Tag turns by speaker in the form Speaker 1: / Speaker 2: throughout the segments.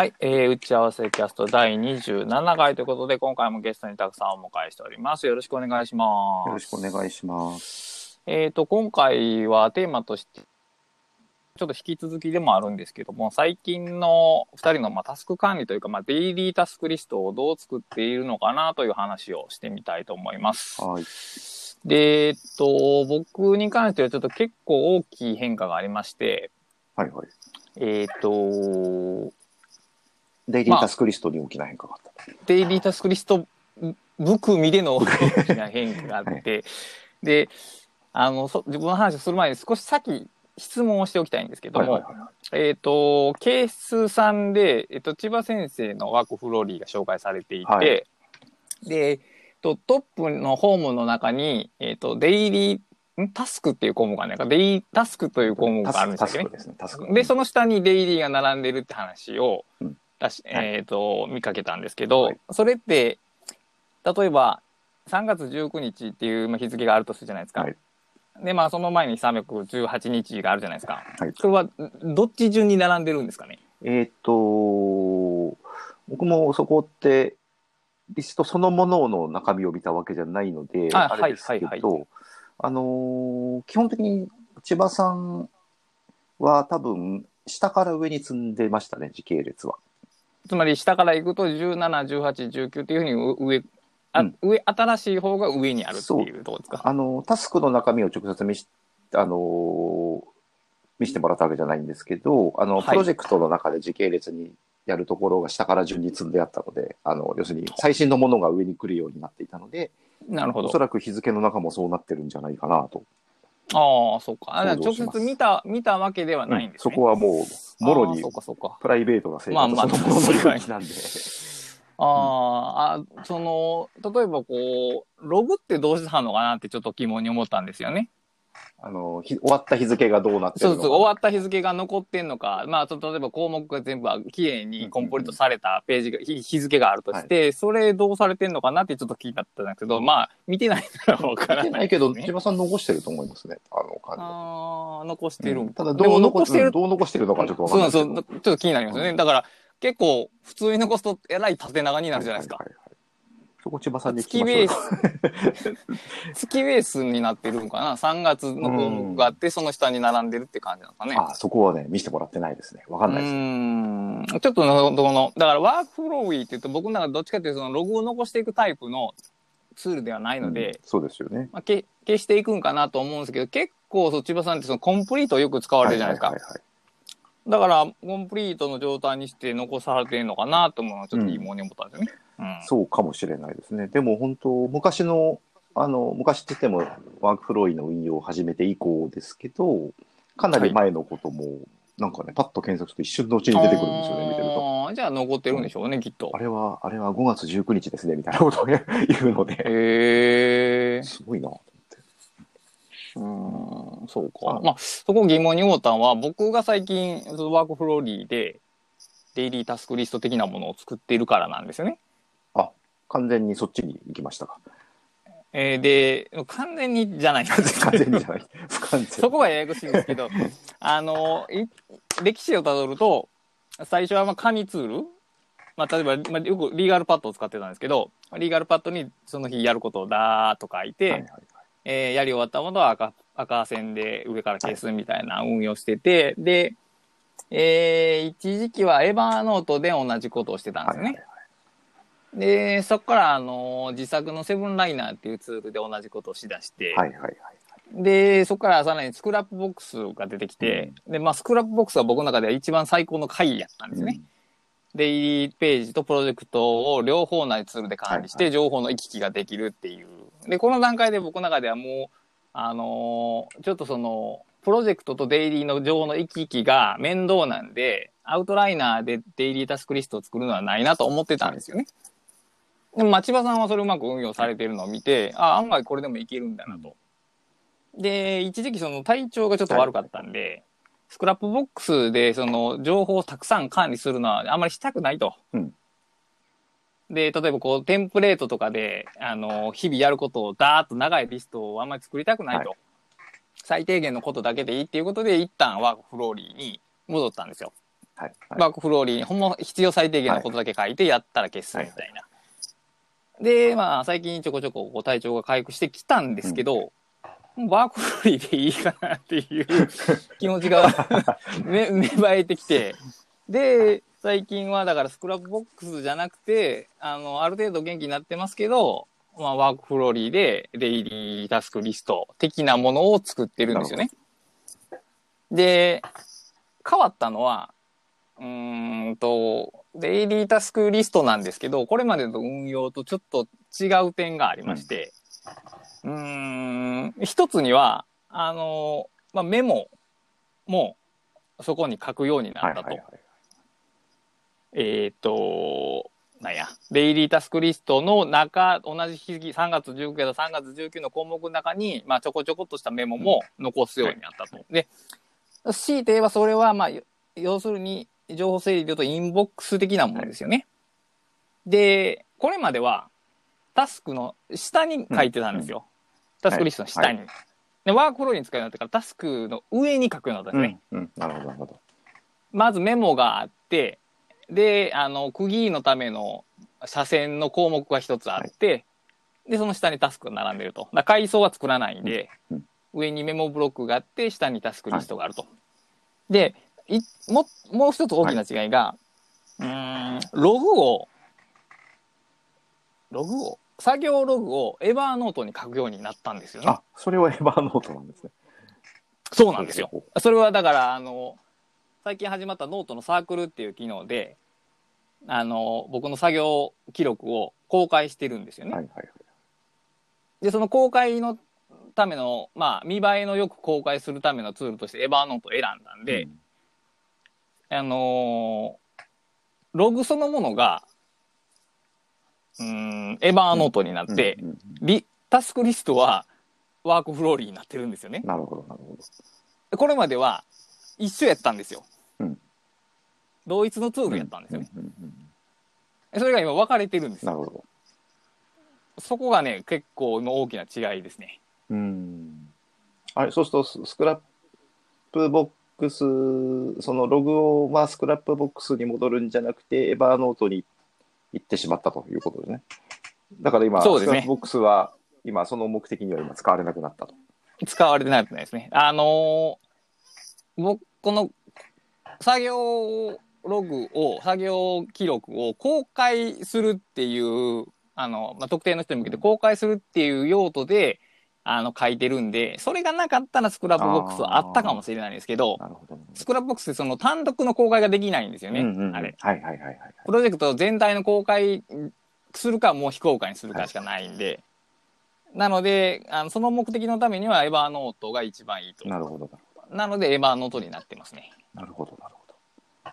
Speaker 1: はい、えー打ち合わせキャスト第27回ということで、今回もゲストにたくさんお迎えしております。よろしくお願いします。
Speaker 2: よろしくお願いします。
Speaker 1: えっ、と、今回はテーマとして、ちょっと引き続きでもあるんですけども、最近の2人のまあタスク管理というか、まあ、デイリータスクリストをどう作っているのかなという話をしてみたいと思います。
Speaker 2: はい。
Speaker 1: で、えっと、僕に関してはちょっと結構大きい変化がありまして、
Speaker 2: はいはい。
Speaker 1: えっと、
Speaker 2: デイリータスクリストに大きな変化があった。
Speaker 1: デイリータスクリスト含みでの大きな変化があって、で、あの、そ自分の話をする前に少し先質問をしておきたいんですけども、
Speaker 2: はいはいは
Speaker 1: えっ、と、ケースさんで、えっ、と、千葉先生のワークフローリーが紹介されていて、
Speaker 2: はい。
Speaker 1: で、えっと、トップのホームの中に、えっ、と、デイリー、ん？タスクっていう項目がね、デイタスクという項目があるんですよね。
Speaker 2: タスク。ですね。
Speaker 1: その下にデイリーが並んでるって話を、
Speaker 2: うん
Speaker 1: だし
Speaker 2: はい
Speaker 1: えっ、と、見かけたんですけど、
Speaker 2: はい
Speaker 1: それって、例えば、3月19日っていうまあ日付があるとするじゃないですか。
Speaker 2: はい
Speaker 1: で、まあ、その前に318日があるじゃないですか。
Speaker 2: はい
Speaker 1: それは、どっち順に並んでるんですかね？
Speaker 2: えっ、と、僕もそこって、リストそのものの中身を見たわけじゃないので、
Speaker 1: あ
Speaker 2: あれですけど、
Speaker 1: はいはい
Speaker 2: あのー基本的に千葉さんは多分、下から上に積んでましたね、時系列は。
Speaker 1: つまり、下から行くと17、18、19っていうふうに上、あ
Speaker 2: うん。
Speaker 1: 上、新しい方が上にあるっていうところですか？
Speaker 2: あの、タスクの中身を直接見し、あのー見せてもらったわけじゃないんですけど、あの、
Speaker 1: はい。
Speaker 2: プロジェクトの中で時系列にやるところが下から順に積んであったので、あの、要するに最新のものが上に来るようになっていたので、
Speaker 1: なるほど。
Speaker 2: おそ。らく日付の中もそうなってるんじゃないかなと。
Speaker 1: ああ、そうか。あじゃあ直接見た、見たわけではないんですね。
Speaker 2: そこはもう、もろに。プライベートな生活その領域なんで。
Speaker 1: あーあ、その、例えばこう、ログってどうしてはんのかなってちょっと疑問に思ったんですよね。
Speaker 2: あの、ひ終わった日付がどうなってるのか。
Speaker 1: そうそう、終わった日付が残ってんのか、まあ、例えば項目が全部きれいにコンプリートされたページが、日日付があるとして、それどうされてんのかなってちょっと気になったんだけど、まあ、見てないからわからない、
Speaker 2: 見てないけど、千葉さん残してると思いますね。あの感じは。
Speaker 1: ああ、残してるん
Speaker 2: ただ、どう残
Speaker 1: 残してる
Speaker 2: どう残してるのかちょっとわかんない
Speaker 1: そうそう、ちょっと気になりますよね。だから、結構、普通に残すと、えらい縦長になるじゃないですか。
Speaker 2: はははいそこ千葉さんに
Speaker 1: 月ベース、月ベースになってるんかな ?3 月の項目があって、その下に並んでるって感じなんですかね。
Speaker 2: あ、そこはね、見せてもらってないですね。わかんないです。
Speaker 1: うーんちょっとの、どの、だからワークフローウィーって言うと僕の中でどっちかっていうとそのログを残していくタイプのツールではないので、
Speaker 2: うんそうですよね。
Speaker 1: まあ、け消していくんかなと思うんですけど、結構そう千葉さんってそのコンプリートをよく使われるじゃないですか。
Speaker 2: はいはいはいはい
Speaker 1: だから、コンプリートの状態にして残されてるのかなと思うのはちょっと疑問に思ったんですよね。うん
Speaker 2: そうかもしれないですね。でも本当、昔の、あの、昔って言っても、ワークフローイの運用を始めて以降ですけど、かなり前のことも、なんかね、パッと検索すると一瞬のうちに出てくるんですよね、見てると。
Speaker 1: じゃあ残ってるんでしょうね、きっと
Speaker 2: あ。れは、あれは5月19日ですね、みたいなことを言うので、
Speaker 1: へえ。
Speaker 2: すごいなと
Speaker 1: うーん、そうか
Speaker 2: あ。
Speaker 1: まあ、そこ疑問に思ったのは、僕が最近、そのワークフローリーで、デイリータスクリスト的なものを作っているからなんですよね。
Speaker 2: 思って。完全にそっちに行きましたか。
Speaker 1: えーで、完全にじゃないんです
Speaker 2: 完全にじゃない。不完全。
Speaker 1: そこがややこしいんですけど、あの、い歴史をたどると、最初はまあ紙ツール、まあ、例えば、まあ、よくリーガルパッドを使ってたんですけど、リーガルパッドにその日やることをダーッと書いて、
Speaker 2: はいはいはい
Speaker 1: えーやり終わったものは赤赤線で上から消すみたいな運用してて、で、えー一時期は Evernote で同じことをしてたんですよね。で、そこから、あの自作のセブンライナーっていうツールで同じことをしだして、
Speaker 2: はいはいはい。
Speaker 1: で、そこからさらに Scrapbox が出てきて、で、まあ、 Scrapbox は僕の中では一番最高の解やったんですね。デイリーページとプロジェクトを両方内ツールで管理し
Speaker 2: は
Speaker 1: て、情報の行き来ができるっていう。で、この段階で僕の中ではもう、あのーちょっとその、プロジェクトとデイリーの情報の行き来が面倒なんで、アウトライナーでデイリータスクリストを作るのはないなと思ってたんですよね。でも、町場さんはそれをうまく運用されてるのを見て、あ、案外これでもいけるんだなと。で、一時期その体調がちょっと悪かったんで、Scrapbox でその情報をたくさん管理するのはあんまりしたくないと。
Speaker 2: うん
Speaker 1: で、例えばこうテンプレートとかで、あの、日々やることをダーッと長いリストをあんまり作りたくないと。
Speaker 2: は
Speaker 1: 最低限のことだけでいいっていうことで、一旦 WorkFlowy に戻ったんですよ。
Speaker 2: はい。
Speaker 1: WorkFlowy にほんま必要最低限のことだけ書いてやったら消すみたいな。で、まあ最近ちょこちょこ体調が回復してきたんですけど、もう WorkFlowy でいいかなっていう気持ちがめ 芽生えてきて、で、最近はだから Scrapbox じゃなくて、あの、ある程度元気になってますけど、まあ WorkFlowy でデイリータスクリスト的なものを作ってるんですよね。で、変わったのは、うーんと、デイリータスクリストなんですけど、これまでの運用とちょっと違う点がありまして、うーん、一つには、あの、まあ、メモもそこに書くようになったと。
Speaker 2: はいはいはい。
Speaker 1: えっ、と、なんや、デイリータスクリストの中、同じ日付、3月19と3月19の項目の中に、まあ、ちょこちょこっとしたメモも残すようになったと。で、強いて言えばそれは、まあ、よ要するに、情報整理で言うとインボックス的なものですよね。で、これまでは、タスクの下に書いてたんですよ。タスクリストの下に。
Speaker 2: は
Speaker 1: で、ワークフローに使うようになってから、タスクの上に書くようになったんですね。
Speaker 2: うん。うん。なるほど、なるほど。
Speaker 1: まずメモがあって、で、あの、区切りのための斜線の項目が一つあって、で、その下にタスクが並んでると。階層は作らないんで、上にメモブロックがあって、下にタスクリストがあると。で、いも、もう一つ大きな違いが、うーん、ログを、ログを、作業ログを Evernote に書くようになったんですよね。
Speaker 2: あ、それは Evernote なんですね。
Speaker 1: そうなんですよ。
Speaker 2: ほ
Speaker 1: それはだから、あの、最近始まったノートのサークルっていう機能で、あの、僕の作業記録を公開してるんですよね。
Speaker 2: はいはいはい。
Speaker 1: で、その公開のための、まあ、見栄えのよく公開するためのツールとしてエヴァーノートを選んだんで、
Speaker 2: うん
Speaker 1: あのーログそのものが、うーん、エヴァーノートになって、
Speaker 2: うんうん
Speaker 1: リタスクリストはワークフローリーになってるんですよね。
Speaker 2: なるほど、なるほど。
Speaker 1: でこれまでは一緒やったんですよ。
Speaker 2: うん
Speaker 1: 同一のツールやったんですよね。それが今分かれてるんですよ。
Speaker 2: なるほど。
Speaker 1: そこがね、結構今大きな違いですね。
Speaker 2: うん。あれ、そうするとス、スクラップボックス、そのログを、まあ、 Scrapbox に戻るんじゃなくて、 Evernote に行ってしまったということですね。だから今、
Speaker 1: そうですね
Speaker 2: Scrapbox は、今、その目的には今使われなくなったと。
Speaker 1: 使われてないですね。あのー僕、この作業ログを、作業記録を公開するっていう、あの、まあ、特定の人に向けて公開するっていう用途で、あの、書いてるんで、それがなかったら Scrapbox はあったかもしれないんですけど、
Speaker 2: なるほど。
Speaker 1: Scrapbox その単独の公開ができないんですよね。
Speaker 2: うんうんうん
Speaker 1: あれ。
Speaker 2: はいはいはいはい。
Speaker 1: プロジェクト全体の公開するか、もう非公開にするかしかないんで、なので、あのその目的のためには Evernote が一番いいと。
Speaker 2: なるほど、な
Speaker 1: ので、 Evernote になってますね。
Speaker 2: なるほど、なるほど。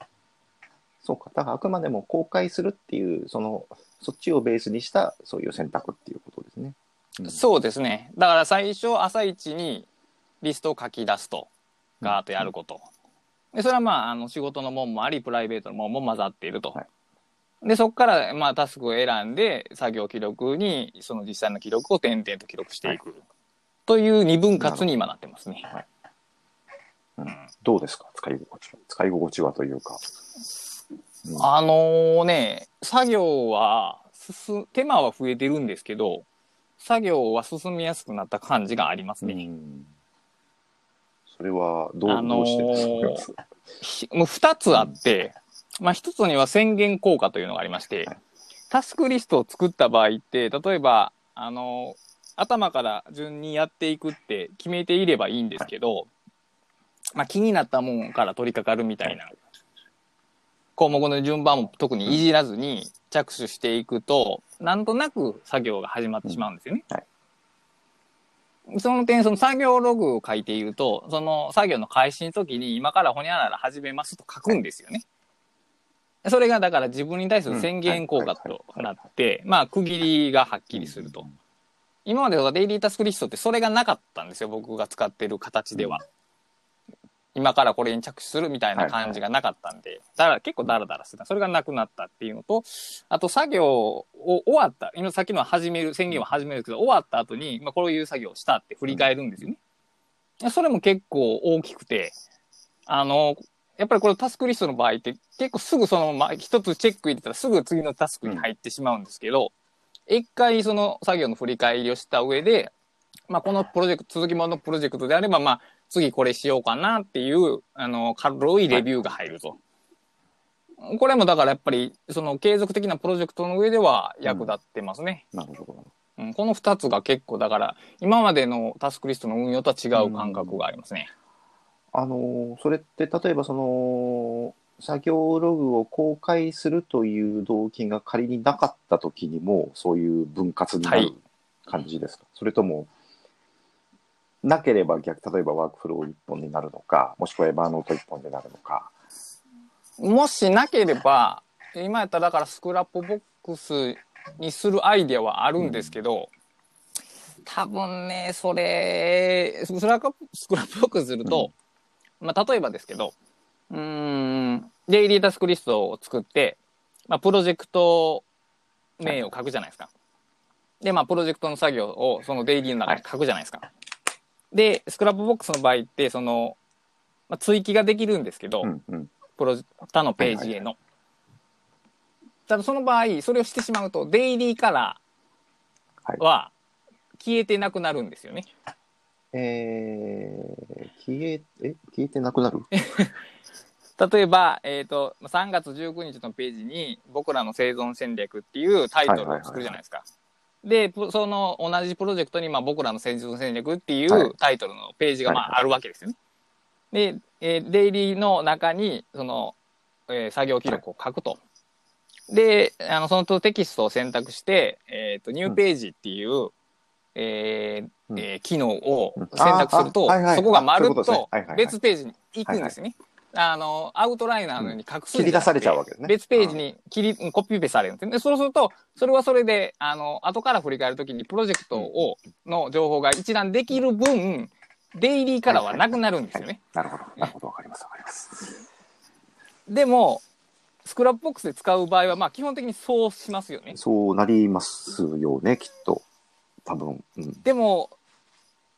Speaker 2: そうか。だからあくまでも公開するっていう、その、そっちをベースにした、そういう選択っていうことですね。うん
Speaker 1: そうですね。だから最初、朝一にリストを書き出すと、ガーッとやること。で、それはまあ、あの、仕事のもんもあり、プライベートのもんも混ざっていると。
Speaker 2: はい
Speaker 1: で、そこから、まあ、タスクを選んで、作業記録に、その実際の記録を点々と記録していく。という二分割に今なってますね。
Speaker 2: うん。どうですか？使い心地は？使い心地はというか。うん。
Speaker 1: あのね、作業は進、手間は増えてるんですけど、作業は進みやすくなった感じがありますね。
Speaker 2: うん。それはどう,、
Speaker 1: あのー
Speaker 2: どうしてですか？
Speaker 1: ひもう二つあって、まあ一つには宣言効果というのがありまして、
Speaker 2: はい。
Speaker 1: タスクリストを作った場合って、例えば、あの、頭から順にやっていくって決めていればいいんですけど、まあ気になったもんから取り掛かるみたいな、項目の順番も特にいじらずに着手していくと、なんとなく作業が始まってしまうんですよね。
Speaker 2: はい。
Speaker 1: その点、その作業ログを書いていると、その作業の開始の時に今からほにゃらら始めますと書くんですよね。それがだから自分に対する宣言効果となって、まあ区切りがはっきりすると。今まではデイリータスクリストってそれがなかったんですよ、僕が使ってる形では。今からこれに着手するみたいな感じがなかったんで、だから結構ダラダラしてた。それがなくなったっていうのと、あと作業を終わった、今さっきのは始める、宣言は始めるけど、終わった後に、まあこういう作業をしたって振り返るんですよね。それも結構大きくて、あの、やっぱりこれタスクリストの場合って結構すぐそのまま一つチェック入れたらすぐ次のタスクに入ってしまうんですけど、一回その作業の振り返りをした上で、まあこのプロジェクト、続きもののプロジェクトであれば、まあ次これしようかなっていう、あの、軽いレビューが入ると。これもだからやっぱりその継続的なプロジェクトの上では役立ってますね。
Speaker 2: なるほど。
Speaker 1: うん、この2つが結構だから今までのタスクリストの運用とは違う感覚がありますね。
Speaker 2: あの、それって例えばその、作業ログを公開するという動機が仮になかった時にも、そういう分割になる
Speaker 1: はい
Speaker 2: 感じですか、それとも、なければ逆、例えば WorkFlowy 一本になるのか、もしくは Evernote 一本になるのか。
Speaker 1: もしなければ今やったらだから Scrapbox にするアイデアはあるんですけど、多分ねそれスクラップ Scrapbox すると、まあ、例えばですけどうーんデイリータスクリストを作って、まあ、プロジェクト名を書くじゃないですか。で、まあ、プロジェクトの作業をそのデイリーの中に書くじゃないですか。で、 Scrapbox の場合って、その、まあ、追記ができるんですけど、
Speaker 2: うんうん。
Speaker 1: プロジ他のページへの。ただその場合、それをしてしまうと、デイリーカラーは消えてなくなるんですよね。
Speaker 2: えー、消え、え、消えてなくなる？
Speaker 1: 例えば、えっ、と、3月19日のページに、僕らの生存戦略っていうタイトルを作るじゃないですか。で、プその同じプロジェクトに、まあ、僕らの生存戦略ってい
Speaker 2: はい。う
Speaker 1: タイトルのページが、ま
Speaker 2: はい。
Speaker 1: あ、あるわけですよね。で、えーデイリーの中に、その、えー作業記録を書くと。で、あの、そのテキストを選択して、えっ、と、ニューページっていう、えー
Speaker 2: うん。
Speaker 1: えー機能を
Speaker 2: うん。
Speaker 1: 選択すると、
Speaker 2: ああはいはい。
Speaker 1: そこがまるっ
Speaker 2: あそういうこと
Speaker 1: 別ページに行くんですよね。あの、アウトライナーのように隠すんじゃなくて
Speaker 2: 切り出されちゃうわけですね
Speaker 1: 別ページに切り、コピペされるんですね。でそうすると、それはそれで、あの、後から振り返るときにプロジェクトを、の情報が一覧できる分、デイリーからはなくなるんですよね。
Speaker 2: なるほど。なるほど。わかります。わかります。
Speaker 1: でも、 Scrapbox で使う場合は、まあ基本的にそうしますよね。
Speaker 2: そうなりますよね、きっと。多分。うん。
Speaker 1: でも、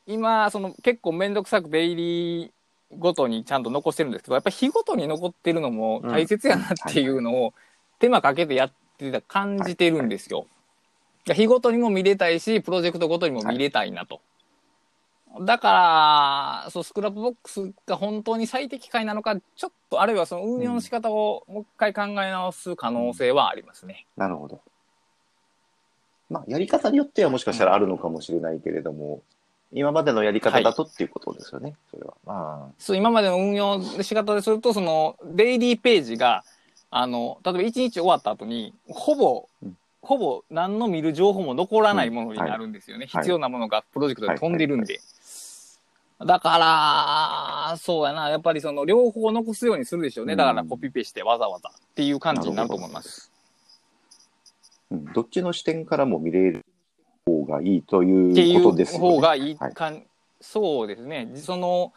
Speaker 1: 今、その結構めんどくさくデイリーごとにちゃんと残してるんですけど、やっぱり日ごとに残ってるのも大切やなっていうのを手間かけてやってた感じてるんですよ。日ごとにも見れたいし、プロジェクトごとにも見れたいなと。だから、そう、 Scrapbox が本当に最適解なのか、ちょっと、あるいはその運用の仕方をもう一回考え直す可能性はありますね。
Speaker 2: なるほど。まあ、やり方によってはもしかしたらあるのかもしれないけれども、今までのやり方だとっていうことですよね、それは。ま
Speaker 1: そう、今までの運用の仕方ですると、その、デイリーページが、あの、例えば1日終わった後に、ほぼ、
Speaker 2: うん。
Speaker 1: ほぼ何の見る情報も残らないものになるんですよね。
Speaker 2: はい。
Speaker 1: 必要なものがプロジェクトで飛んでるんで。だから、そうやな、やっぱりその、両方残すようにするでしょうね。だから
Speaker 2: うん
Speaker 1: コピペしてわざわざっていう感じになると思います。
Speaker 2: あ、うん、どっちの視点からも見れる方がいいとい
Speaker 1: いうう
Speaker 2: ことですよね。
Speaker 1: 方がいい
Speaker 2: はい。
Speaker 1: かん、そうですね。その、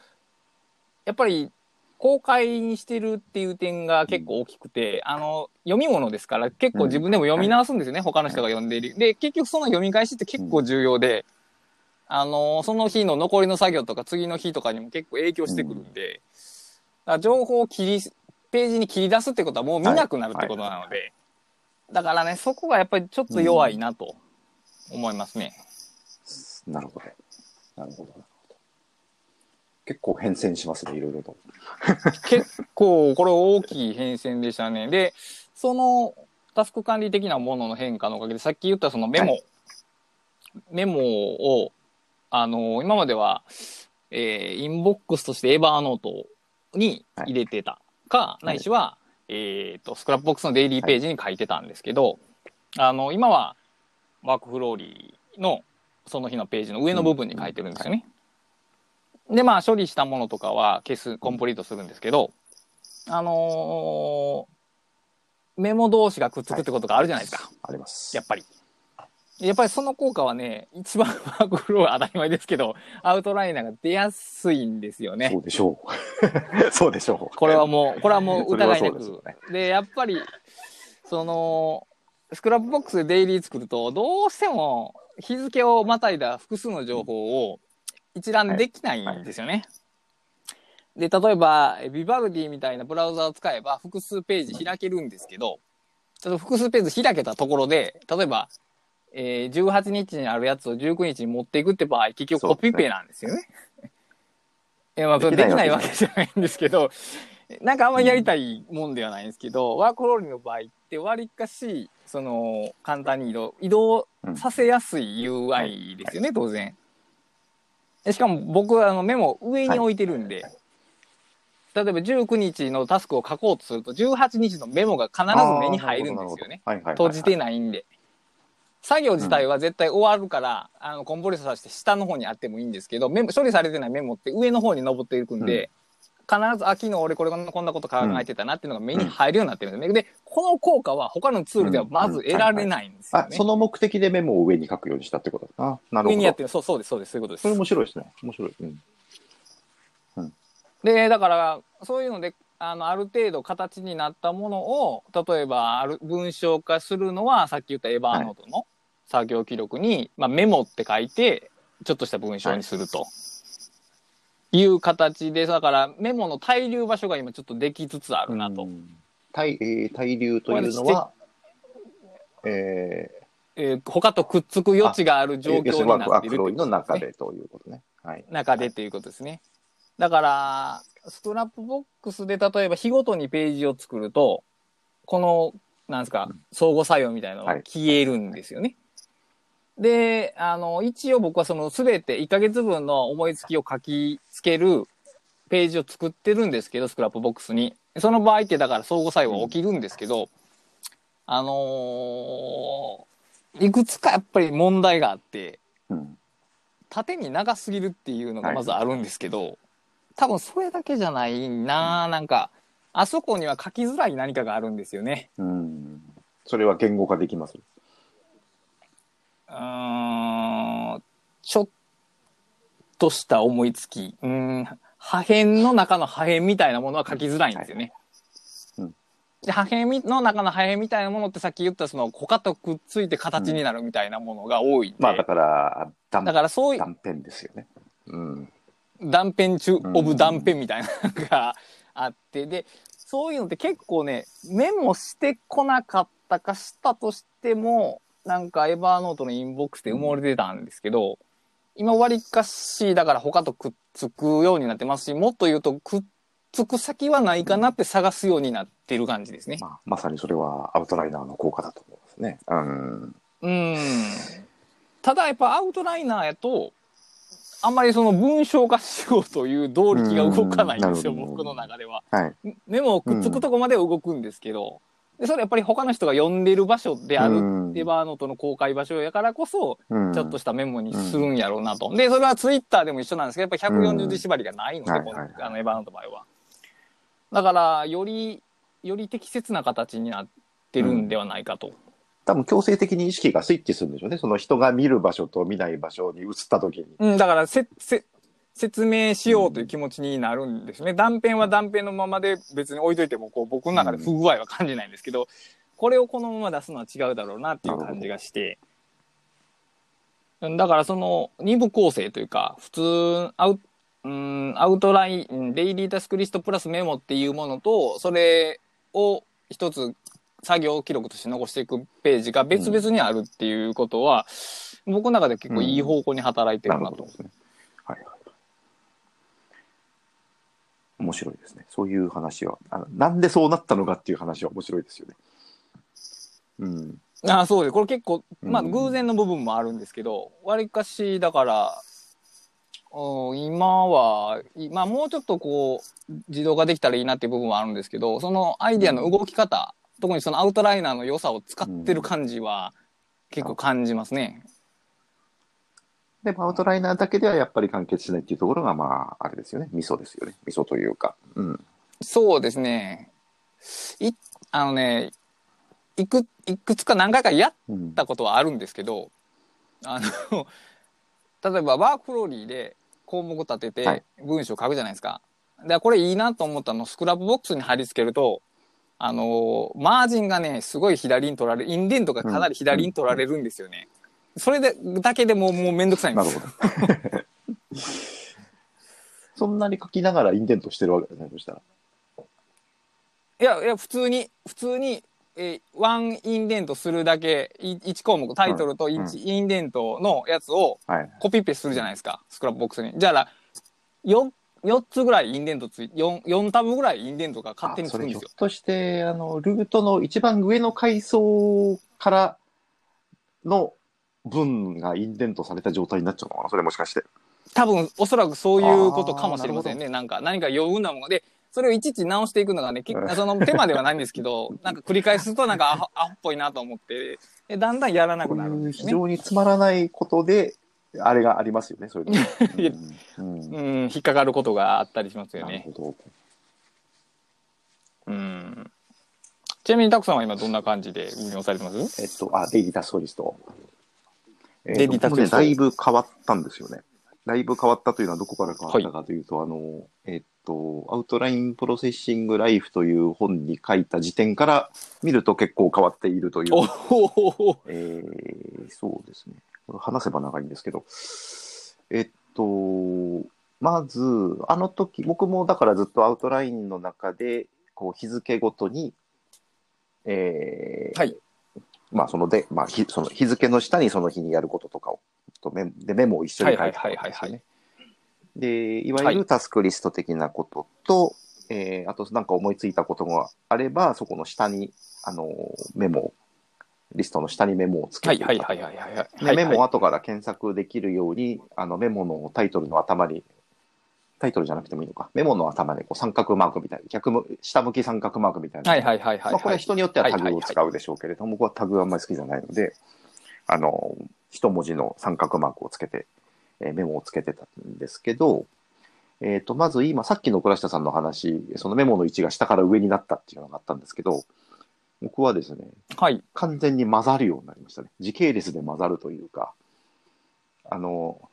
Speaker 1: やっぱり、公開にしてるっていう点が結構大きくて、あの、読み物ですから結構自分でも読み直すんですよね、他の人が読んでいる。で、結局その読み返しって結構重要で、あの、その日の残りの作業とか次の日とかにも結構影響してくるんで、だから情報を切り、ページに切り出すってことはもう見なくなるってことなので、だからね、そこがやっぱりちょっと弱いなと思いますね。
Speaker 2: なるほど。なるほど。なるほど結構変遷しますね、いろいろと。
Speaker 1: 結構これ大きい変遷でしたね。で、そのタスク管理的なものの変化のおかげで、さっき言ったそのメモ、
Speaker 2: は
Speaker 1: メモを、あの、今までは、えーインボックスとして Evernote に入れてたか、
Speaker 2: い
Speaker 1: ないしは、えっ、と、 Scrapbox のデイリーページに書いてたんですけど、あの、今は WorkFlowy のその日のページの上の部分に書いてるんですよね。で、まあ、処理したものとかは消す、コンプリートするんですけど、あのーメモ同士がくっつくってことがあるじゃないですか。
Speaker 2: あります。
Speaker 1: やっぱり。やっぱりその効果はね、一番 WorkFlowy は当たり前ですけど、アウトライナーが出やすいんですよね
Speaker 2: そ。うでしょう。そうでしょう。
Speaker 1: これはもう、これはもう疑いな
Speaker 2: それはそうで。ね
Speaker 1: で、やっぱり、その、 Scrapbox でデイリー作ると、どうしても日付をまたいだ複数の情報を一覧できないんですよね。で、例えば、え Vivaldi みたいなブラウザを使えば複数ページ開けるんですけど、ちょっと複数ページ開けたところで、例えば、えー、18日にあるやつを19日に持っていくって場合、結局コピペなんですよね。いや、まあ、それできないわけじゃないんですけど、なんかあんまりやりたいもんではないんですけど、ワークローリーの場合って割かし、その、簡単に移動、移動させやすい UI ですよね、当然。でしかも僕はあのメモ上に置いてるんで、例えば19日のタスクを書こうとすると、18日のメモが必ず目に入るんですよね。閉じてないんで。作業自体は絶対終わるから、あの、コンプレッサーして下の方にあってもいいんですけど、メモ、処理されてないメモって上の方に登っていくんで、必ず、あ、昨日俺これこんなこんなこと考えてたなっていうのが目に入るようになってるんですよね。で、この効果は他のツールではまず得られないんですよね。、
Speaker 2: あその目的でメモを上に書くようにしたってことだな。なるほど。
Speaker 1: 上にやってる。そう、そうです、そうです、そういうことです
Speaker 2: それ。面白いですね。面白い。うん。
Speaker 1: で、だから、そういうので、あの、ある程度形になったものを、例えば、ある文章化するのは、さっき言ったエバーノートの作業記録に、まあ、メモって書いて、ちょっとした文章にすると。いう形で、だから、メモの滞留場所が今ちょっとできつつあるなと。
Speaker 2: うん対えー対流というのは、え
Speaker 1: えー他とくっつく余地がある
Speaker 2: ー、
Speaker 1: 状況
Speaker 2: に
Speaker 1: なっている
Speaker 2: WorkFlowy の中
Speaker 1: で
Speaker 2: でということね。はい。
Speaker 1: 中でっていうことですね。だから、 Scrapbox で例えば日ごとにページを作ると、この、なんですか、相互作用みたいなのが消えるんですよね。で、あの、一応僕はそのすべて1ヶ月分の思いつきを書きつけるページを作ってるんですけど、 Scrapbox に。その場合ってだから相互作用が起きるんですけど、あのーいくつかやっぱり問題があって、
Speaker 2: うん。
Speaker 1: 縦に長すぎるっていうのがまずあるんですけど、多分それだけじゃないな、なんかあそこには書きづらい何かがあるんですよね
Speaker 2: うん。それは言語化できます。
Speaker 1: うーんちょっとした思いつき。うーん破片の中の破片みたいなものは書きづらいんですよね、
Speaker 2: はいうん。
Speaker 1: で破片みの中の破片みたいなものってさっき言ったその他とくっついて形になるみたいなものが多いんで、
Speaker 2: まあだから、断
Speaker 1: だからそういう
Speaker 2: 断片ですよね。うん。
Speaker 1: 断片中
Speaker 2: うん
Speaker 1: オブ断片みたいなのがあって。でそういうのって結構ねメモしてこなかったかしたとしてもなんかエバーノートのインボックスで埋もれてたんですけど、今割りかしだから他とくっつくようになってますしもっと言うとくっつく先はないかなって探すようになってる感じですね。
Speaker 2: まあ、まさにそれはアウトライナーの効果だと思いますね。うん。
Speaker 1: うんただやっぱアウトライナーやとあんまりその文章化しようという動力が動かないんですよ、僕の中では。
Speaker 2: はい。
Speaker 1: メモをくっつくとこまでは動くんですけど、でそれやっぱり他の人が読んでる場所である、
Speaker 2: うん
Speaker 1: エバーノートの公開場所やからこそ、
Speaker 2: うん
Speaker 1: ちょっとしたメモにするんやろうなと。で、それはツイッターでも一緒なんですけど、やっぱり140字縛りがないので、このあのエバーノートの場合は。だから、より、より適切な形になってるんではないかと。
Speaker 2: 多分強制的に意識がスイッチするんでしょうね。その人が見る場所と見ない場所に移った時に。
Speaker 1: うん、だからせ、せ、説明しようという気持ちになるんですね。断片は断片のままで別に置いといても、こう、僕の中で不具合は感じないんですけど、これをこのまま出すのは違うだろうなっていう感じがして。だからその二部構成というか、普通、アウうんアウトライン、デイリータスクリストプラスメモっていうものと、それを一つ作業記録として残していくページが別々にあるっていうことは、僕の中で結構いい方向に働いてるなと。
Speaker 2: なるほど。ですね。はいはい。面白いですね。そういう話は、あのなんでそうなったのかっていう話は面白いですよね。うん。
Speaker 1: ああそうです。これ結構、まあ
Speaker 2: うん
Speaker 1: 偶然の部分もあるんですけど、わりかし、だから、うん今は、まあもうちょっとこう、自動化できたらいいなっていう部分はあるんですけど、そのアイディアの動き方、特にそのアウトライナーの良さを使ってる感じは結構感じますね。
Speaker 2: でもアウトライナーだけではやっぱり完結しないっていうところが、まあ、あれですよね。味噌ですよね。味噌というか。うん。
Speaker 1: そうですね。い、あのね、いく、いくつか何回かやったことはあるんですけど、あの、例えば WorkFlowy で項目立て
Speaker 2: はい
Speaker 1: て文章書くじゃないですか。で、これいいなと思ったのを Scrapbox に貼り付けると、あの、マージンがね、すごい左に取られる、インデントがかなり左に取られるんですよね。それで、だけでもうもうめんどくさいん
Speaker 2: なる
Speaker 1: です
Speaker 2: ほど。そんなに書きながらインデントしてるわけですね、そしたら。
Speaker 1: いやいや普通に普通に、えーワンインデントするだけい1項目タイトルと
Speaker 2: うん
Speaker 1: 1インデントのやつを
Speaker 2: はい。
Speaker 1: コピペするじゃないですかスクラップボックスにじゃあ 4, 4つぐらいインデントつい 4, 4タブぐらいインデントが勝手につ
Speaker 2: あそれ
Speaker 1: くんですよ
Speaker 2: ひょっとして、あの、ルートの一番上の階層からの文がインデントされた状態になっちゃうのかな？それもしかして。
Speaker 1: 多分おそらくそういうことかもしれませんねなんか何か余分なものでそれをいちいち直していくのがね、その手間ではないんですけど、なんか繰り返すとなんかアホアホっぽいなと思って、でだんだんやらなくなるんですね。
Speaker 2: 常につまらないことで、あれがありますよね、そ ういうの。うん
Speaker 1: 引っかかることがあったりしますよね。うん。ちなみにたくさんは今どんな感じで運用されてます？
Speaker 2: えっと、あ、デイタスクリスト。えっと
Speaker 1: デイリータスクリスト
Speaker 2: 僕もねだいぶ変わったんですよね。だいぶ変わったというのはどこから変わったかというと、あの、えっと、アウトラインプロセッシングライフという本に書いた時点から見ると結構変わっているという。えーそうですね。話せば長いんですけど。えっと、まず、あの時、僕もだからずっとアウトラインの中で、こう日付ごとに、えー
Speaker 1: はい
Speaker 2: まあ、そので、まあ、ひその日付の下にその日にやることとかを、とメでメモを一緒に書いてたんですよね。
Speaker 1: はい
Speaker 2: わゆるタスクリスト的なことと、えーあとなんか思いついたことがあれば、そこの下に、あの、メモを、リストの下にメモをつけていた
Speaker 1: はいはいはいはいはいはい。
Speaker 2: でメモを後から検索できるように、あのメモのタイトルの頭に、タイトルじゃなくてもいいのか、メモの頭にこう三角マークみたいな、逆む下向き三角マークみたいな。
Speaker 1: はいはいはいはい。
Speaker 2: まあ、これは人によってはタグを
Speaker 1: はいはいはい
Speaker 2: 使うでしょうけれども、僕はタグはあんまり好きじゃないので、あの、一文字の三角マークをつけて、えーメモをつけてたんですけど、えっ、と、まず今、さっきの倉下さんの話、そのメモの位置が下から上になったっていうのがあったんですけど、僕はですね、
Speaker 1: はい。
Speaker 2: 完全に混ざるようになりましたね。時系列で混ざるというか、あの、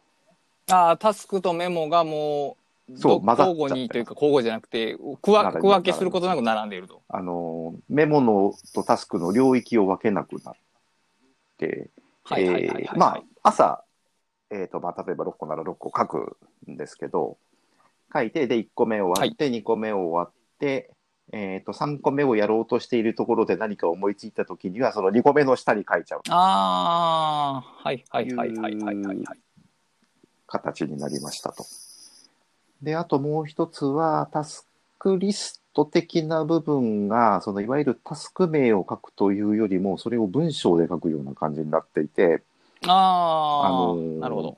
Speaker 1: ああ、タスクとメモがも
Speaker 2: そう混ざっちゃって
Speaker 1: 交互にというか交互じゃなくて、区分区分けすることなく並んでいると。
Speaker 2: あの、メモのとタスクの領域を分けなくなって、まあ、朝、えっ、と、まあ、例えば6個なら6個書くんですけど、書いて、で、1個目終わって、2個目終わって、えっ、と、3個目をやろうとしているところで何か思いついたときには、その2個目の下に書いちゃう
Speaker 1: ああ、はいはいはいはいはいはいはい。
Speaker 2: 形になりましたと。で、あともう一つは、タスクリスト的な部分が、そのいわゆるタスク名を書くというよりも、それを文章で書くような感じになっていて、
Speaker 1: ああ、
Speaker 2: あのー
Speaker 1: なるほど。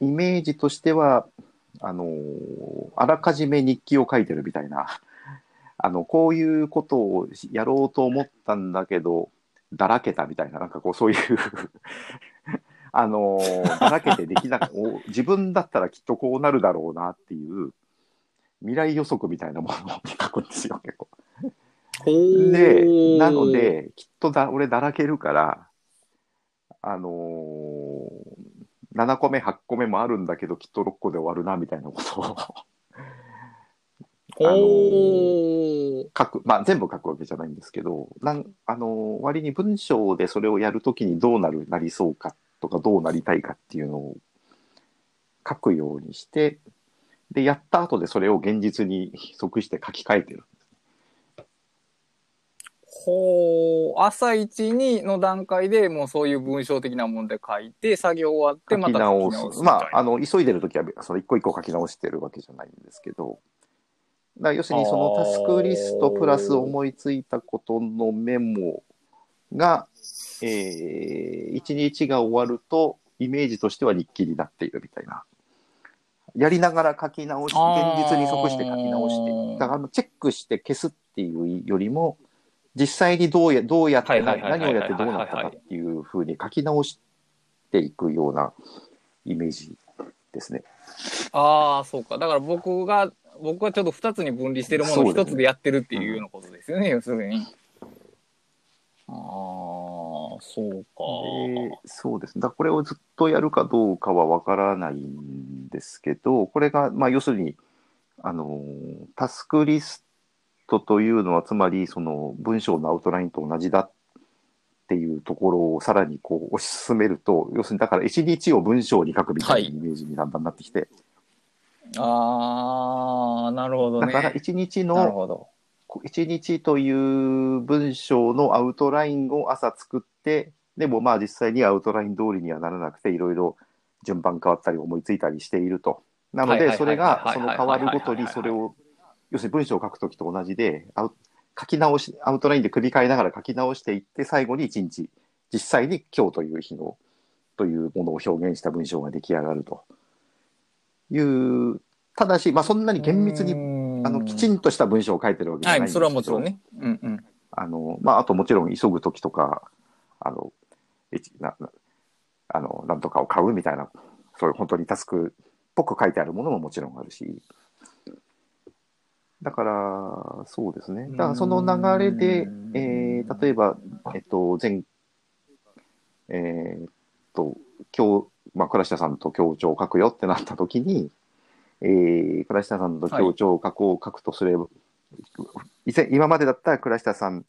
Speaker 2: イメージとしては、あのーあらかじめ日記を書いてるみたいな、あの、こういうことをやろうと思ったんだけど、だらけたみたいな、なんかこう、そういう あのーだらけてできなく、お自分だったらきっとこうなるだろうなっていう、未来予測みたいなものを書くんですよ、結構。で、なの、で、きっとだ、俺だらけるから、あのー、7個目、8個目もあるんだけど、きっと6個で終わるな、みたいなことを
Speaker 1: ほ
Speaker 2: あの
Speaker 1: ー
Speaker 2: 書く。まあ、全部書くわけじゃないんですけど、なんあのー割に文章でそれをやるときにどうなる、なりそうかとか、どうなりたいかっていうのを書くようにして、で、やった後でそれを現実に即して書き換えてる。
Speaker 1: ほう、朝一にの段階でもうそういう文章的なもので書いて、作業終わって
Speaker 2: 書き
Speaker 1: また
Speaker 2: 直す。
Speaker 1: 書き直すみたいな。
Speaker 2: まあ、あの、急いでるときは、その一個一個書き直してるわけじゃないんですけど、だ要するにそのタスクリストプラス思いついたことのメモが、えー、一日が終わると、イメージとしては日記になっているみたいな。やりながら書き直し、現実に即して書き直して、だからチェックして消すっていうよりも、実際にどうやどうやって何をやってどうなったかっていうふうに書き直していくようなイメージですね。
Speaker 1: ああ、そうか。だから僕が、僕はちょっと二つに分離してるものを
Speaker 2: そうですね
Speaker 1: 一つでやってるっていうようなことですよね、要するに。ああ、そう
Speaker 2: で
Speaker 1: か。
Speaker 2: そうですね。だこれをずっとやるかどうかはわからないんですけど、これが、まあ、要するに、あの、タスクリストというのは、つまり、その文章のアウトラインと同じだっていうところをさらにこう推し進めると、要するに、だから一日を文章に書くみたいなイメージにだんだんなってきて、
Speaker 1: ああ、なるほどね。
Speaker 2: だから一日
Speaker 1: なる
Speaker 2: の、
Speaker 1: ほど。
Speaker 2: 一日という文章のアウトラインを朝作って、でもまあ実際にアウトライン通りにはならなくて、いろいろ順番変わったり思いついたりしていると。なので、それが
Speaker 1: はい
Speaker 2: その変わるごとにそれを、要するに文章を書くときと同じで、書き直し、アウトラインで繰り返しながら書き直していって、最後に一日、実際に今日という日の、というものを表現した文章が出来上がるという、ただし、まあそんなに厳密にあのきち
Speaker 1: ん
Speaker 2: んとした文章を書いてるわけじゃないん
Speaker 1: はい、
Speaker 2: ですけど、
Speaker 1: それはもちろんね。うんうん。
Speaker 2: あの、まあ、あともちろん急ぐときとか、あの、えちななあの、なんとかを買うみたいな、そういう本当にタスクっぽく書いてあるものももちろんあるし。だから、そうですね。だからその流れでえー例えば、えっと、前、えーっと、今日、まあ、倉下さんと協調を書くよってなったときに、えー、倉下さんと協調を書こう、書くとすれば、以前今までだったら倉下さん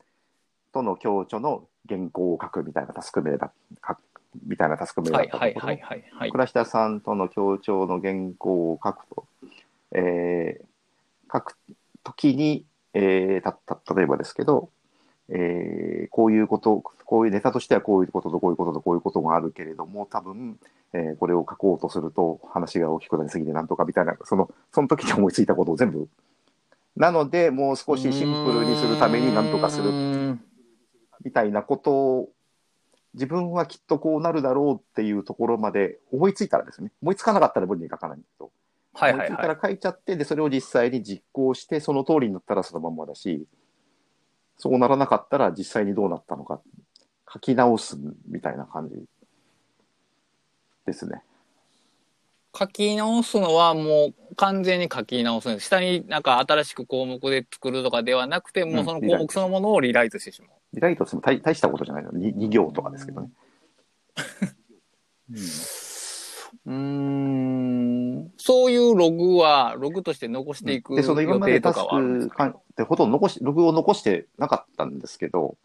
Speaker 2: との共著の原稿を書くみたいなタスク名だ書くみたいなタスク名だったところ
Speaker 1: はいはいはいはい。
Speaker 2: 倉下さんとの協調の原稿を書くと、えー書くときに、えーたた例えばですけど、えーこういうこと、こういうネタとしてはこういうこととこういうこととこういうことがあるけれども、多分、えーこれを書こうとすると話が大きくなりすぎてなんとかみたいな、その、その時に思いついたことを全部。なので、もう少しシンプルにするためになんとかする
Speaker 1: る。
Speaker 2: みたいなことを、自分はきっとこうなるだろうっていうところまで思いついたらですね、思いつかなかったら文に書かないんだけど、
Speaker 1: はいはいはい。
Speaker 2: 思いついたら書いちゃって、で、それを実際に実行して、その通りになったらそのまんまだし、そうならなかったら実際にどうなったのか、書き直すみたいな感じですね。
Speaker 1: 書き直すのはもう完全に書き直す。下になんか新しく項目で作るとかではなくて、もうその項目そのものをリライトしてしまう。
Speaker 2: リライトしても大大したことじゃないの。2, 2行とかですけどね。うん
Speaker 1: うーん。そういうログは、ログとして残していく
Speaker 2: で、その今
Speaker 1: 予
Speaker 2: までタス
Speaker 1: 定とかはあるんですか？
Speaker 2: クかんでほとんど残し、ログを残してなかったんですけど、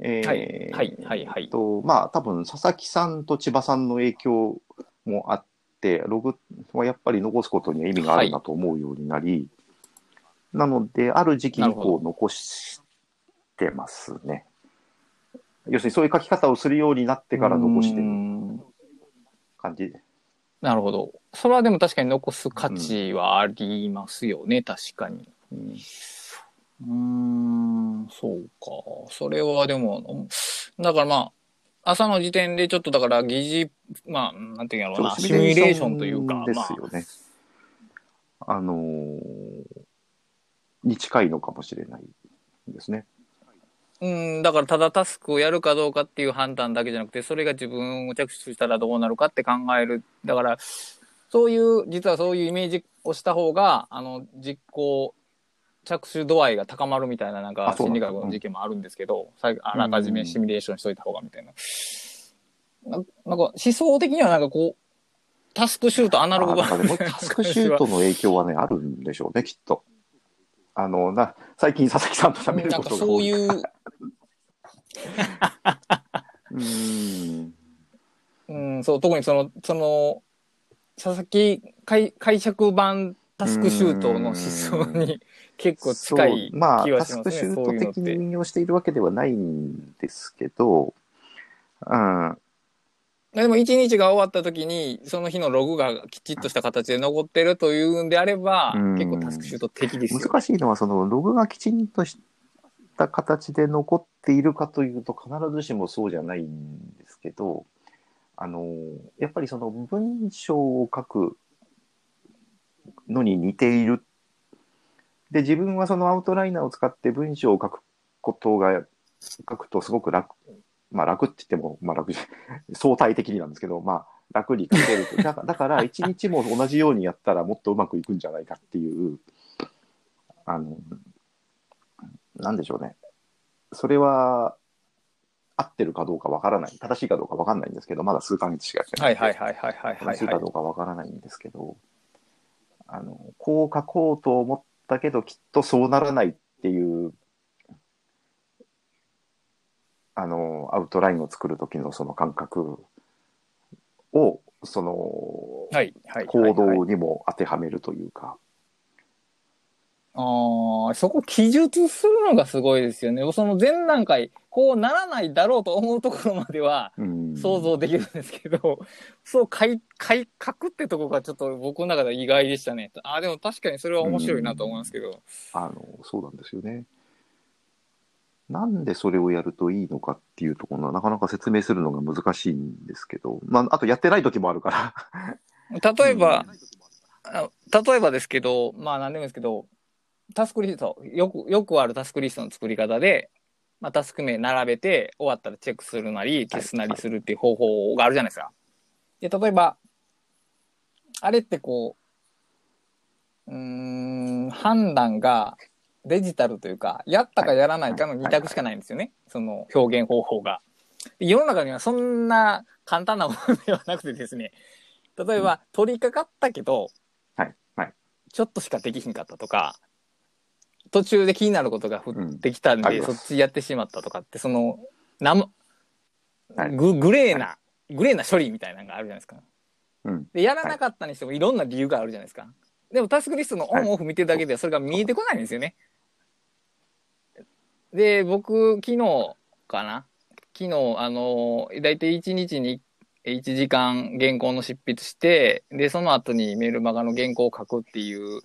Speaker 2: えー
Speaker 1: はい。はい。はい。はい。
Speaker 2: と、まあ、多分佐々木さんと千葉さんの影響もあって、ログはやっぱり残すことには意味があるなと思うようになり、なので、ある時期以降残してますね。要するにそういう書き方をするようになってから残してる
Speaker 1: ん。
Speaker 2: 感じ。
Speaker 1: なるほど。それはでも確かに残す価値はありますよね、確かに。
Speaker 2: うん
Speaker 1: うーん、そうか。それはでも、だからまあ、朝の時点でちょっとだから疑似、まあ、なんていうんやろうな、シミュレーションというか、
Speaker 2: で
Speaker 1: ますあ、
Speaker 2: よね。あのーに近いのかもしれないですね。
Speaker 1: うん、だからただタスクをやるかどうかっていう判断だけじゃなくて、それが自分を着手したらどうなるかって考える。だから、そういう、実はそういうイメージをした方が、あの、実行、着手度合いが高まるみたいな、なん
Speaker 2: あ
Speaker 1: か心理学の事件もあるんですけど、さあらかじめシミュレーションしといた方がみたいな。ななんか思想的にはなんかこう、タスクシュートアナログ版
Speaker 2: タスクシュートの影響はね、あるんでしょうね、きっと。あの、な、最近佐々木さんと喋ることが多い。
Speaker 1: そういう、
Speaker 2: うーん。
Speaker 1: うん、そう、特にその、その、佐々木解解釈版タスクシュートの思想に結構近い気は
Speaker 2: タ
Speaker 1: しますね、
Speaker 2: スクシュー
Speaker 1: そういうのって。
Speaker 2: ト的に運用しているわけではないんですけど、うん、
Speaker 1: でも一日が終わった時に、その日のログがきちっとした形で残ってるというんであれば、
Speaker 2: うん
Speaker 1: 結構タスクシュート的ですよ。
Speaker 2: 難しいのは、そのログがきちんとした形で残っているかというと、必ずしもそうじゃないんですけど、あの、やっぱりその文章を書くのに似ている。で、自分はそのアウトライナーを使って文章を書くことが、書くとすごく楽、まあ楽って言っても、まあ楽 相対的になんですけど、まあ楽に書けると。だだから、一日も同じようにやったらもっとうまくいくんじゃないかっていう、あの、なんでしょうね。それは、合ってるかどうかわからない。正しいかどうかわかんないんですけど、まだ数ヶ月しかやってな
Speaker 1: いはいはいはいはいはい。
Speaker 2: 正しいかどうかわからないんですけど、あの、こう書こうと思ったけど、きっとそうならないっていう、あの、アウトラインを作る時のその感覚を、その、
Speaker 1: はい。はい。
Speaker 2: 行動にも当てはめるというか。
Speaker 1: ああ、そこ記述するのがすごいですよね。その前段階、こうならないだろうと思うところまでは
Speaker 2: うん
Speaker 1: 想像できるんですけど、そう書い、書い、書くってとこがちょっと僕の中では意外でしたね。ああ、でも確かにそれは面白いなと思いますけど。
Speaker 2: あの、そうなんですよね。なんでそれをやるといいのかっていうところはなかなか説明するのが難しいんですけど、まあ、あとやってない時もあるから。
Speaker 1: 例えば、あ例えばですけど、まあ何でもいいですけど、タスクリスト、よく、よくあるタスクリストの作り方で、まあタスク名並べて、終わったらチェックするなり、消すなりするっていう方法があるじゃないですか。で、例えば、あれってこう、うーん、判断がデジタルというか、やったかやらないかの2択しかないんですよね。その表現方法が。で世の中にはそんな簡単なものではなくてですね、例えば、取り掛かったけど、
Speaker 2: はい。はい。
Speaker 1: ちょっとしかできひんかったとか、途中で気になることが降ってきたんで、
Speaker 2: うん
Speaker 1: そっちやってしまったとかって、その、なま
Speaker 2: はい
Speaker 1: ググレーな、グレーな処理みたいなのがあるじゃないですか。
Speaker 2: うん。
Speaker 1: で、やらなかったにしてもいろんな理由があるじゃないですか。でもタスクリストのオンオフ見てるだけではそれが見えてこないんですよね。で、僕、昨日かな？昨日、あの、だいたい1日に1時間原稿の執筆して、で、その後にメールマガの原稿を書くっていう、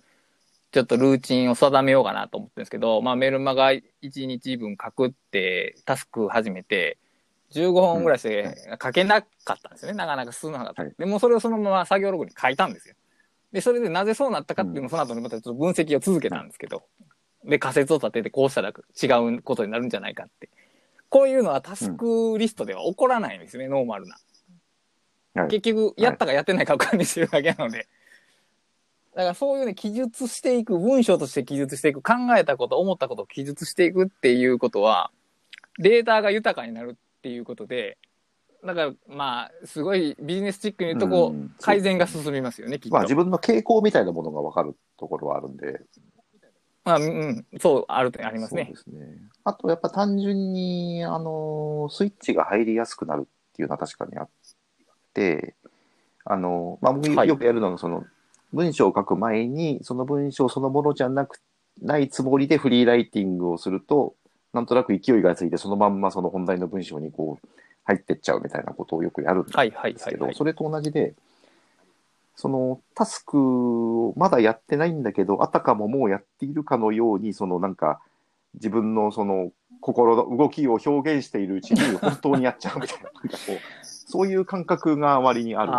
Speaker 1: ちょっとルーチンを定めようかなと思ってるんですけど、まあメールマガ1日分書くってタスク始めて、15本ぐらいして書けなかったんですよね。なかなか進まなかった。
Speaker 2: はい
Speaker 1: でもそれをそのまま作業ログに書いたんですよ。で、それでなぜそうなったかっていうのをその後にまたちょっと分析を続けたんですけど、で、仮説を立ててこうしたら違うことになるんじゃないかって。こういうのはタスクリストでは起こらないんですね、ノーマルな。
Speaker 2: はい
Speaker 1: 結局、やったかやってないかを管理してるだけなので。だからそういうね、記述していく、文章として記述していく、考えたこと、思ったことを記述していくっていうことは、データが豊かになるっていうことで、だからまあ、すごいビジネスチックに言うとこう、
Speaker 2: うん
Speaker 1: 改善が進みますよね、きっと。
Speaker 2: まあ自分の傾向みたいなものが分かるところはあるんで。
Speaker 1: まあ、うん、そう、あるとありますね
Speaker 2: そう。ですね。あとやっぱ単純に、あの、スイッチが入りやすくなるっていうのは確かにあって、あの、まあ僕
Speaker 1: はい
Speaker 2: よくやるのが、その、文章を書く前に、その文章そのものじゃなく、ないつもりでフリーライティングをすると、なんとなく勢いがついて、そのまんまその本題の文章にこう、入ってっちゃうみたいなことをよくやるんですけど。それと同じで、そのタスクをまだやってないんだけど、あたかももうやっているかのように、そのなんか自分のその心の動きを表現しているうちに本当にやっちゃうみたいな、なんかこうそういう感覚が割にある。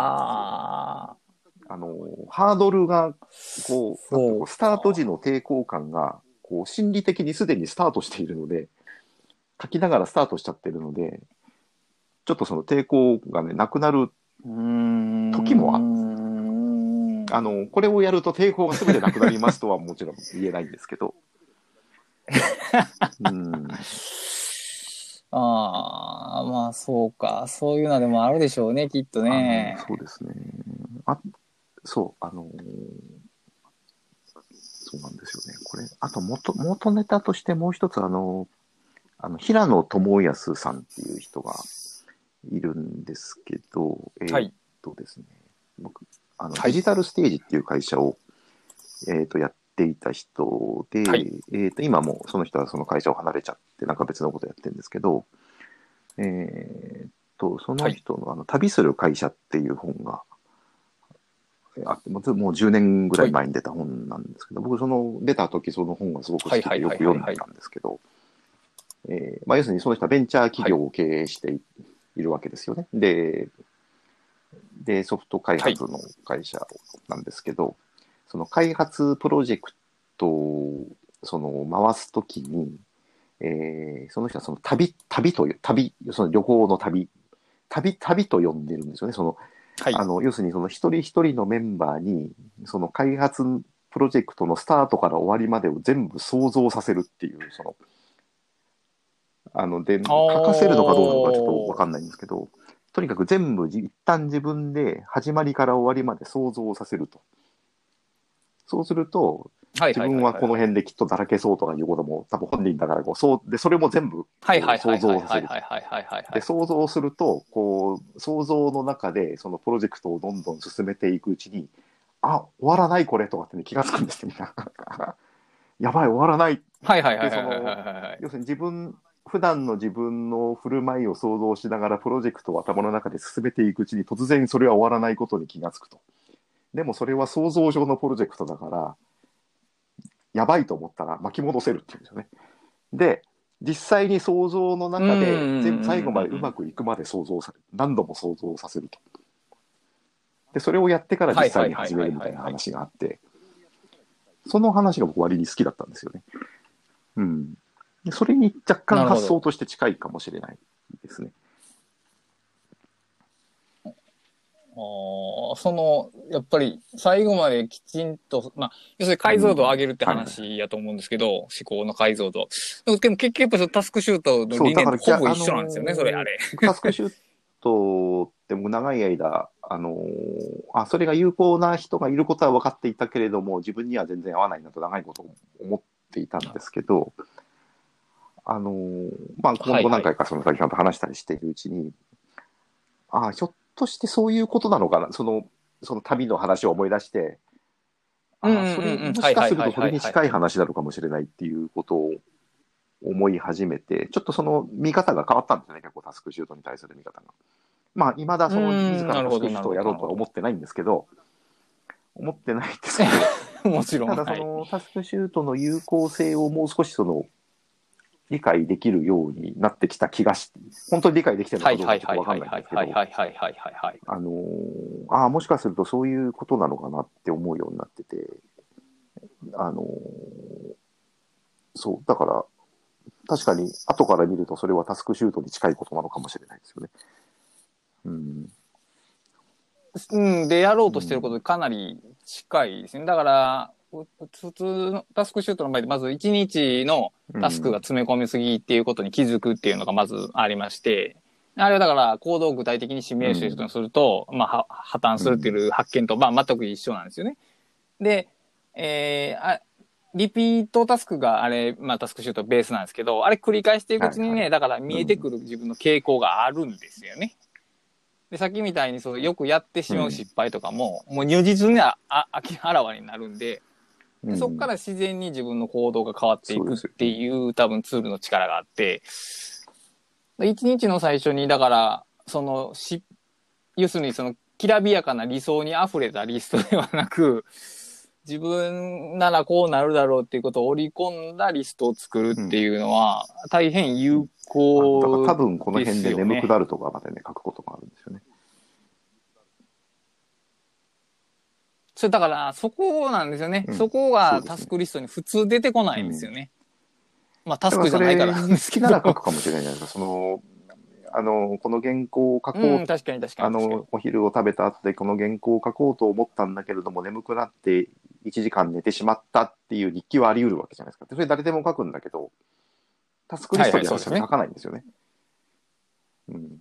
Speaker 1: あ
Speaker 2: の、ハードルが、こう、スタート時の抵抗感が、こう、心理的にすでにスタートしているので、書きながらスタートしちゃってるので、ちょっとその抵抗がね、なくなる。時もある
Speaker 1: ん
Speaker 2: あの、これをやると抵抗が全てなくなりますとはもちろん言えないんですけど。うん、
Speaker 1: ああ、まあそうか。そういうのでもあるでしょうね、きっとね
Speaker 2: そうですね。あ、そう、あのーそうなんですよね。これ、あと元、元ネタとしてもう一つ、あの、あの、平野智康さんっていう人がいるんですけど、えーっ
Speaker 1: はい。
Speaker 2: とですね、僕、あの、
Speaker 1: はい。
Speaker 2: デジタルステージっていう会社を、えーっと、やっていた人で、
Speaker 1: はい。
Speaker 2: えーっと、今もうその人はその会社を離れちゃって、なんか別のことやってるんですけど、えーっと、その人の、あの、旅する会社っていう本が、あってもうずもう10年ぐらい前に出た本なんですけど、僕その出た時その本がすごく好きでよく読んでたんですけど、要するにその人はベンチャー企業を経営してい,、るわけですよね。で、で、ソフト開発の会社なんですけど、その開発プロジェクトをその回すときに、えーその人はその旅、旅という、旅、その旅行の旅、旅、旅と呼んでるんですよね。その
Speaker 1: はい。
Speaker 2: あの、要するにその一人一人のメンバーに、その開発プロジェクトのスタートから終わりまでを全部想像させるっていう、その、あの、で、書かせるのかどうなのかちょっとわかんないんですけど、とにかく全部じ一旦自分で始まりから終わりまで想像させると。そうすると、
Speaker 1: はい
Speaker 2: 自分はこの辺できっとだらけそうとかいうことも多分本人だからこう、そう、で、それも全部
Speaker 1: はいはいはい
Speaker 2: 想
Speaker 1: はい
Speaker 2: 像させる。で、想像すると、こう、想像の中でそのプロジェクトをどんどん進めていくうちに、あ、終わらないこれとかってね、気がつくんですよ、みんな。やばい、終わらない。
Speaker 1: はいはいはいはいはいはいはい
Speaker 2: 要するに自分、普段の自分の振る舞いを想像しながらプロジェクトを頭の中で進めていくうちに突然それは終わらないことに気がつくと。でもそれは想像上のプロジェクトだから、やばいと思ったら巻き戻せるっていうんですよね。で、実際に想像の中で全部最後までうまくいくまで想像される。何度も想像させると。で、それをやってから実際に始めるみたいな話があって、その話が僕割に好きだったんですよね。うん。でそれに若干発想として近いかもしれないですね。
Speaker 1: あーその、やっぱり最後まできちんと、まあ、要するに解像度を上げるって話やと思うんですけど、思考の解像度。でも結局やっぱそのタスクシュートの理念とほぼ一緒なんですよね、
Speaker 2: あのー
Speaker 1: それあれ。
Speaker 2: タスクシュートってもう長い間、あのーあ、それが有効な人がいることは分かっていたけれども、自分には全然合わないなと長いこと思っていたんですけど、あのーまあ、今後何回かその先ほど話したりしているうちに、ああ、ひょっとしてそういうことなのかな、その、その旅の話を思い出して、ああ、それ、
Speaker 1: うん
Speaker 2: もしかする
Speaker 1: はいはいはいはい。
Speaker 2: とそれに近い話なのかもしれないっていうことを思い始めて、ちょっとその見方が変わったんですよね、結構タスクシュートに対する見方が。まあ、未だその
Speaker 1: うん
Speaker 2: 自らタスクシュートをやろうとは思ってないんですけど、思ってないんですけど、
Speaker 1: もちろん。
Speaker 2: ただ
Speaker 1: はい。
Speaker 2: そのタスクシュートの有効性をもう少しその理解できるようになってきた気がして、本当に理解できてるの
Speaker 1: はい
Speaker 2: かどう
Speaker 1: はいはいは
Speaker 2: かちょっとわかんないんですけど、
Speaker 1: はいはいはいはいはい。
Speaker 2: あのーああ、もしかするとそういうことなのかなって思うようになってて、あのーそう、だから、確かに後から見るとそれはタスクシュートに近いことなのかもしれないですよね。うん。
Speaker 1: うん、でやろうとしてることかなり近いですね。だから、う普通のタスクシュートの場合で、まず1日のタスクが詰め込みすぎっていうことに気づくっていうのがまずありまして、あれはだから行動を具体的にシミュレーションすると、まあは破綻するっていう発見と、まあ全く一緒なんですよね。で、えーあリピートタスクがあれ、まあタスクシュートベースなんですけど、あれ繰り返していくうちにね、
Speaker 2: はいは
Speaker 1: だから見えてくる自分の傾向があるんですよね。で、さっきみたいにそうよくやってしまう失敗とかも、もう如実にああ明あらわになるんで、でそこから自然に自分の行動が変わっていくっていう多分ツールの力があって、一日の最初に、だから、そのし、要するにその、きらびやかな理想に溢れたリストではなく、自分ならこうなるだろうっていうことを織り込んだリストを作るっていうのは、大変有
Speaker 2: だから
Speaker 1: 効
Speaker 2: 多分この辺で眠くなるとかまでね、書くことがあるんですよね。
Speaker 1: それだから、そこなんですよね。
Speaker 2: うん
Speaker 1: そこがタスクリストに普通出てこないんですよね。まあ、タスクじゃないからなんですけど。
Speaker 2: 好きなら書くかもしれないですその、あの、この原稿を書こう
Speaker 1: うん、確かに確か
Speaker 2: あ
Speaker 1: に確かに。
Speaker 2: の、お昼を食べた後でこの原稿を書こうと思ったんだけれども、眠くなって1時間寝てしまったっていう日記はあり得るわけじゃないですか。でそれ誰でも書くんだけど、タスクリストには書かないんですよね。うん。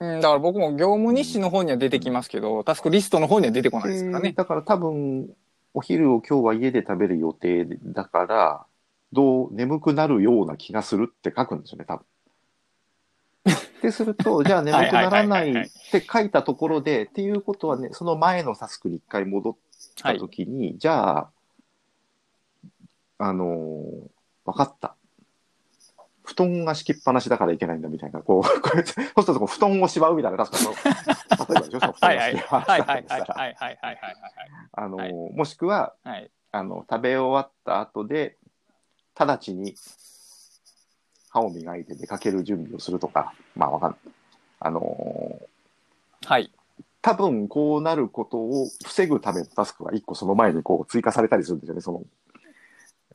Speaker 1: うん、だから僕も業務日誌の方には出てきますけど、タスクリストの方には出てこないですからね。
Speaker 2: でだから多分、お昼を今日は家で食べる予定だから、どう眠くなるような気がするって書くんですよね、多分。ってすると、じゃあ眠くならないって書いたところで、っていうことはね、その前のタスクに一回戻った
Speaker 1: はい。
Speaker 2: 時に、じゃあ、あのーわかった。布団が敷きっぱなしだからいけないんだみたいな、こう、これ、そうすると布団をしまうみたいな、確かその、例えばでしょ、布団
Speaker 1: はいはい。
Speaker 2: が敷きっぱなし
Speaker 1: はい
Speaker 2: だった
Speaker 1: はいはい
Speaker 2: りしたら、
Speaker 1: はいはいはいはい
Speaker 2: あのもしくは、
Speaker 1: はい。はい。
Speaker 2: あの、食べ終わった後で、直ちに歯を磨いて出かける準備をするとか、まあわかんない。あのー
Speaker 1: はい。
Speaker 2: 多分こうなることを防ぐためのタスクが一個その前にこう追加されたりするんですよね、その、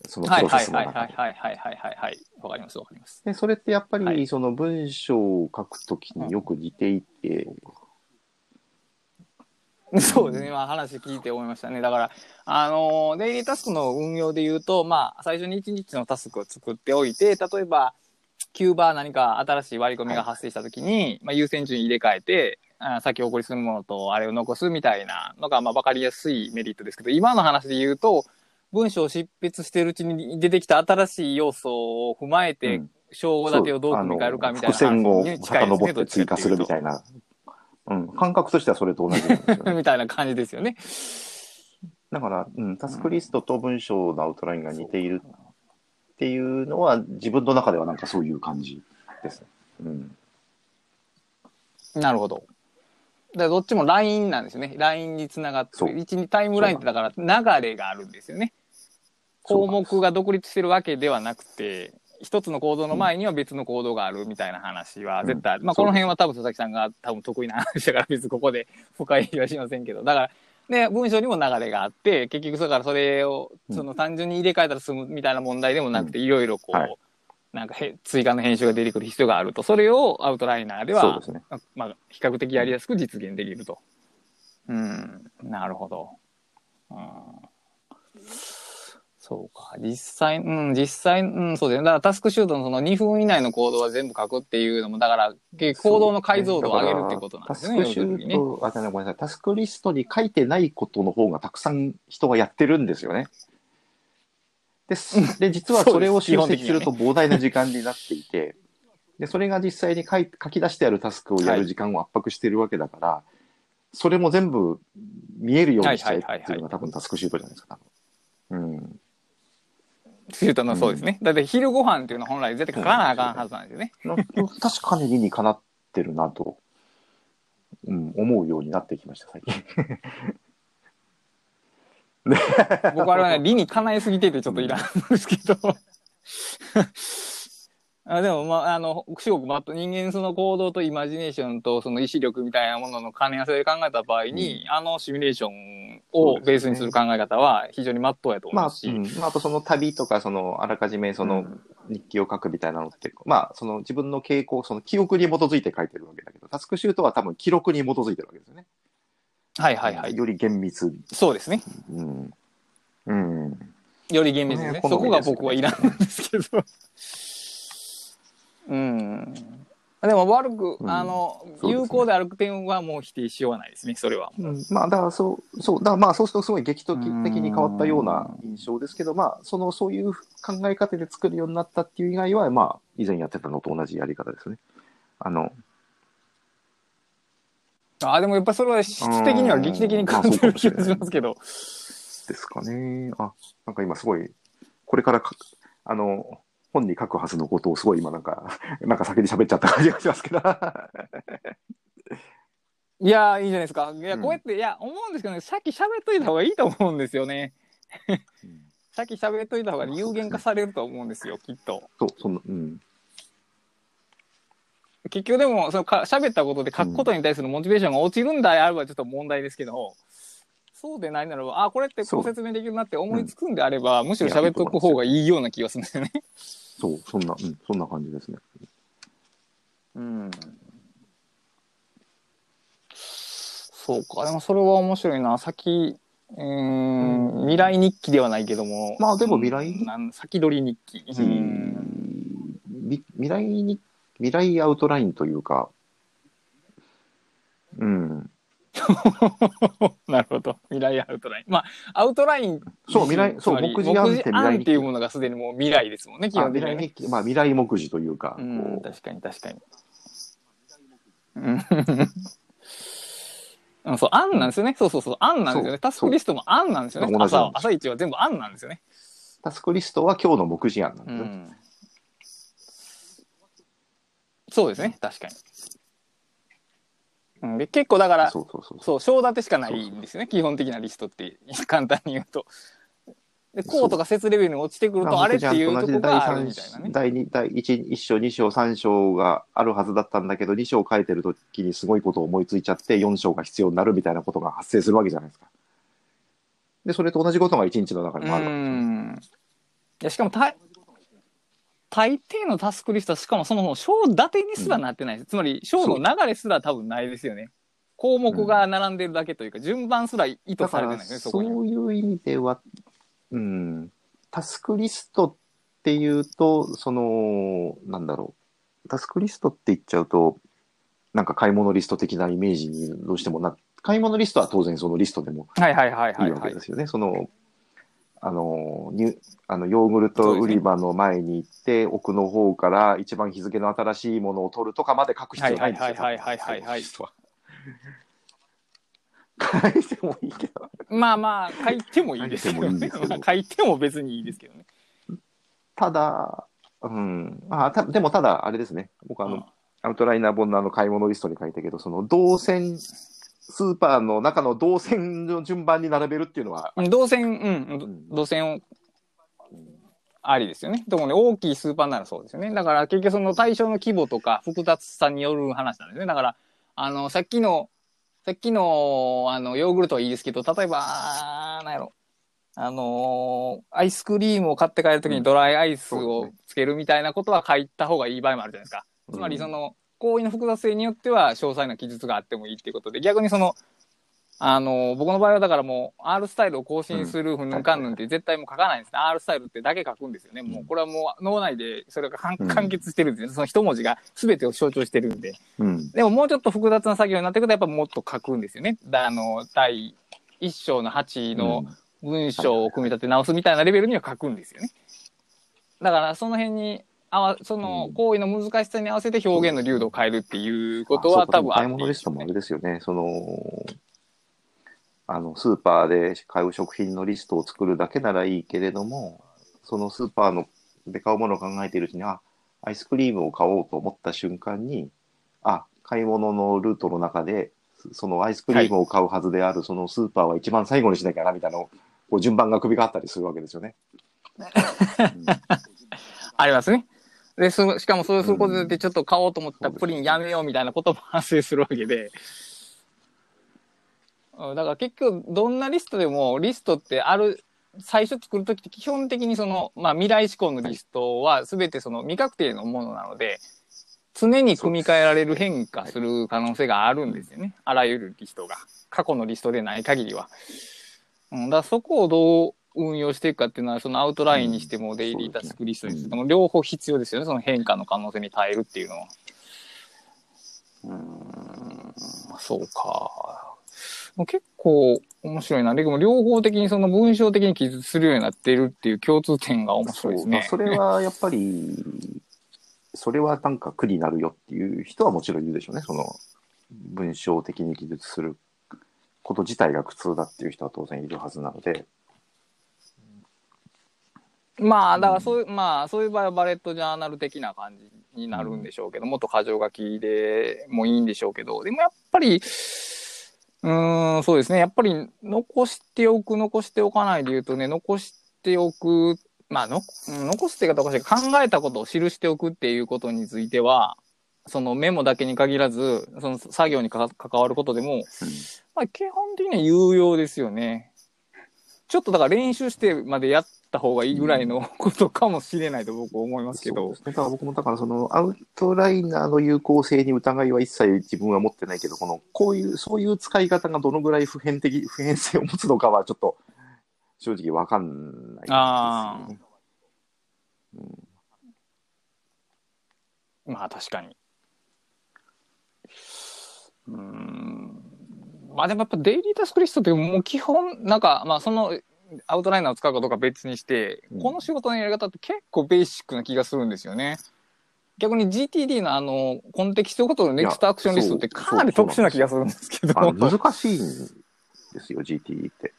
Speaker 2: そのプロセスの中で。
Speaker 1: はいはいはいはいはいはい。わかりますわかります。
Speaker 2: で、それってやっぱりその文章を書くときによく似ていて、
Speaker 1: そうですね。今話聞いて思いましたね。だから、あの、デイリータスクの運用で言うと、まあ、最初に1日のタスクを作っておいて、例えば、キューバ何か新しい割り込みが発生したときに、まあ、優先順位入れ替えて、あ先送りするものとあれを残すみたいなのが、まあ、わかりやすいメリットですけど、今の話で言うと、文章を執筆してるうちに出てきた新しい要素を踏まえて、
Speaker 2: うん
Speaker 1: 章立てをどう組み替えるかみたいな
Speaker 2: 伏線を遡って追加するみたいな。うん、感覚としてはそれと同じね。
Speaker 1: みたいな感じですよね。
Speaker 2: だから、うん、タスクリストと文章のアウトラインが似ているっていうのは、自分の中ではなんかそういう感じですね。うん。
Speaker 1: なるほど。でどっちも LINE なんですよね。LINE につながって。一にタイムラインってだから流れがあるんですよね。項目が独立してるわけではなくて、一つの行動の前には別の行動があるみたいな話は絶対ある。まあこの辺は多分佐々木さんが多分得意な話だから別にここで 深いはしませんけど。だから、で、文章にも流れがあって、結局だからそれを、
Speaker 2: うん
Speaker 1: その単純に入れ替えたら済むみたいな問題でもなくて、いろいろこう、
Speaker 2: はい
Speaker 1: なんかへ追加の編集が出てくる必要があると。それをアウトライナーでは
Speaker 2: ね。
Speaker 1: まあ、比較的やりやすく実現できると。うん、なるほど。うん、そうか。実際、うん、実際、うん、そうだよね。だからタスクシュートのその2分以内のコードは全部書くっていうのも、だから、行動の解像度を上げるってことなんですね。
Speaker 2: タスクシュート、あ、ごめんなさい。タスクリストに書いてないことの方がたくさん人がやってるんですよね。ですで、実はそれを集積すると膨大な時間になっていて、で、それが実際に書い書き出してあるタスクをやる時間を圧迫しているわけだから、それも全部見えるようにしちゃえっていうのが多分タスクシュートじゃないですか、多分。うん。
Speaker 1: シュートのそうですね。だって昼ご飯っていうのは本来絶対書かなあかんはずなんですよね。
Speaker 2: な確かに理にかなってるなと、うん、思うようになってきました、最近。
Speaker 1: 僕はあれはね、理にかなえすぎててちょっといらんんですけど。あでも、まあ、あの、すごくまっと人間その行動とイマジネーションとその意志力みたいなものの兼ね合わせで考えた場合に、あのシミュレーションをベースにする考え方は非常にまっとうやと思
Speaker 2: まあ、
Speaker 1: うし。
Speaker 2: うんまあ、あとその旅とか、その、あらかじめその日記を書くみたいなのって、まあ、その自分の傾向、その記憶に基づいて書いてるわけだけど、タスクシュートは多分記録に基づいてるわけですよね。
Speaker 1: はいはいはい。
Speaker 2: より厳密に。
Speaker 1: そうですね。
Speaker 2: うん。うん。
Speaker 1: より厳密ですね。
Speaker 2: この
Speaker 1: そこが僕はいらんんですけど。うん。でも悪く、
Speaker 2: うん
Speaker 1: あの、
Speaker 2: そうですね
Speaker 1: 有効である点はもう否定しようがないですね、それは。
Speaker 2: うんまあ、だからそう、そう、だからまあ、そうするとすごい劇的的に変わったような印象ですけど、まあ、その、そういう考え方で作るようになったっていう以外は、まあ、以前やってたのと同じやり方ですね。あの、
Speaker 1: あでもやっぱりそれは質的には劇的に変わってる気がしますけど。
Speaker 2: ですかね。あ、なんか今すごい、これからか、あの、本に書くはずのことをすごい今なんか、なんか先に喋っちゃった感じがしますけど。
Speaker 1: いやいいじゃないですか。いや、
Speaker 2: うん
Speaker 1: こうやって、いや、思うんですけどね、さっき喋っといた方がいいと思うんですよね。さっき喋っといた方が有限化されると思うんですよ、きっと。
Speaker 2: そう、そんな、うん。
Speaker 1: 結局でも、そのか喋ったことで書くことに対するモチベーションが落ちるんであればちょっと問題ですけど、そうでないならば、あ、これってこう説明できるなって思いつくんであれば、むしろ喋っとく方がいいような気がするんですよね。
Speaker 2: そう、そんな、うん、そんな感じですね。
Speaker 1: うん。そうか、でもそれは面白いな。先、うーん、未来日記ではないけども。
Speaker 2: まあでも未来
Speaker 1: なん先取り日記。う。
Speaker 2: うんんみ未来に、未来アウトラインというか、うん。
Speaker 1: なるほど。未来アウトライン。まあ、アウトライン。
Speaker 2: そう未来そう目次案って未来
Speaker 1: っていうものがすでにもう未来ですもんね、基
Speaker 2: あ
Speaker 1: 本的にはね。
Speaker 2: まあ未来目次というか、
Speaker 1: うん、確かに確かに。うん うん、そう、案なんですよね。そうそうそう、案なんですよね。タスクリストも案なんですよね。朝、朝一は全部案なんですよね。
Speaker 2: タスクリストは今日の目次案なんですよ。
Speaker 1: うん。そうですね、確かに。うん、で結構だから、
Speaker 2: そうそうそうそう。
Speaker 1: 章立てしかないんですよね、基本的なリストって、簡単に言うと。で、こうとか説レベルに落ちてくると、あれっていうとこがあるみたいなね。
Speaker 2: 第2、第1、1章、2章、3章があるはずだったんだけど、2章書いてるときにすごいことを思いついちゃって、4章が必要になるみたいなことが発生するわけじゃないですか。で、それと同じことが1日の中にもあるわけです。
Speaker 1: いや、しかも大、大抵のタスクリストは、しかもそもそも章立てにすらなってないです。つまり、章の流れすら多分ないですよね。項目が並んでるだけというか、順番すら意図されてないですね、そこには。
Speaker 2: そういう意味では、うん、タスクリストっていうと、その、なんだろう、タスクリストって言っちゃうと、なんか買い物リスト的なイメージにどうしてもな、買い物リストは当然そのリストでも
Speaker 1: はいはいはいはいい、
Speaker 2: いわ
Speaker 1: はい。
Speaker 2: けですよね。その、あの、ニュあのヨーグルト売り場の前に行って、奥の方から一番日付の新しいものを取るとかまで書く必要ないんですよ。
Speaker 1: はいはいはいはいはいはい
Speaker 2: 書いてもいいけど。
Speaker 1: まあまあ、書いてもいいですけどね
Speaker 2: 書いても
Speaker 1: 別にいいですけどね。
Speaker 2: ただ、うん、あたでもただ、あれですね、僕あの、
Speaker 1: うん
Speaker 2: アウトライナー本のあの買い物リストに書いたけど、その動線、スーパーの中の動線の順番に並べるっていうのは、
Speaker 1: うん動線、うん
Speaker 2: ん、
Speaker 1: 動線を、ありですよね。でもね、大きいスーパーならそうですよね。だから結局その対象の規模とか複雑さによる話なんですね。だから、あの、さっきの、さっきの、あの、ヨーグルトはいいですけど、例えば、なんやろ。あのーアイスクリームを買って帰るときにドライアイスをつけるみたいなことは書いた方がいい場合もあるじゃないですか。つまりその行為の複雑性によっては詳細な記述があってもいいっていうことで逆にそのあの僕の場合はだからもう R スタイルを更新するふんかんぬんって絶対もう書かないんですね。R スタイルってだけ書くんですよね。もうこれはもう脳内でそれが完結してるんですね。その一文字が全てを象徴してるんで。
Speaker 2: うん、
Speaker 1: でももうちょっと複雑な作業になってくるとやっぱもっと書くんですよね。だあの第一章の8の文章を組み立て直すみたいなレベルには書くんですよね。だからその辺にあわその
Speaker 2: うん。
Speaker 1: 行為の難しさに合わせて表現の流度を変えるっていうことは多分あ
Speaker 2: 買い物リストもあれですよね、その、あの、スーパーで買う食品のリストを作るだけならいいけれども、そのスーパーので買うものを考えているうちに、あ、アイスクリームを買おうと思った瞬間に、あ、買い物のルートの中で、そのアイスクリームを買うはずである、そのスーパーは一番最後にしなきゃな、みたいなこう順番が首があったりするわけですよね。うん。
Speaker 1: ありますね。で、そしかもそうすることでちょっと買おうと思ったらプリンやめようみたいなことも発生するわけで。うんだから結局どんなリストでもリストってある最初作るときって基本的にその、まあ、未来志向のリストは全てその未確定のものなので常に組み替えられる変化する可能性があるんですよね。あらゆるリストが。過去のリストでない限りは。うん、だからそこをどう運用していくかっていうのはそのアウトラインにしてもデイリータスクリストにしても両方必要ですよね。その変化の可能性に耐えるっていうのは。うーん、そうか。もう結構面白いな。でも両方的にその文章的に記述するようになっているっていう共通点が面白いですね。
Speaker 2: そうまあそれはやっぱり、それはなんか苦になるよっていう人はもちろんいるでしょうね。その文章的に記述すること自体が苦痛だっていう人は当然いるはずなので。
Speaker 1: まあ、だからそういう、まあ、そういう場合はバレットジャーナル的な感じになるんでしょうけど、もっと箇条書きでもいいんでしょうけど、でもやっぱり、うーん、そうですね。やっぱり残しておく、残しておかないで言うとね、残しておく、まあの、うん残すって言い方おかしい考えたことを記しておくっていうことについては、そのメモだけに限らず、その作業に関わることでも、まあ、基本的には有用ですよね。ちょっとだから練習してまでやった方がいいぐらいのことかもしれないと僕は思いますけど
Speaker 2: そうで。すね。だから僕もだからそのアウトライナーの有効性に疑いは一切自分は持ってないけど、このこういう、そういう使い方がどのぐらい普遍的、普遍性を持つのかはちょっと正直わかんないですよね。
Speaker 1: まあ確かに。うーん。まあでもやっぱデイリータスクリストってもう基本、なんかまあそのアウトライナーを使うかどうか別にして、
Speaker 2: うん
Speaker 1: この仕事のやり方って結構ベーシックな気がするんですよね。逆に GTD のあの、コンテキストごとのネクストアクションリストってかなり特殊な気がするんですけど。
Speaker 2: 難しいんですよ、GT って。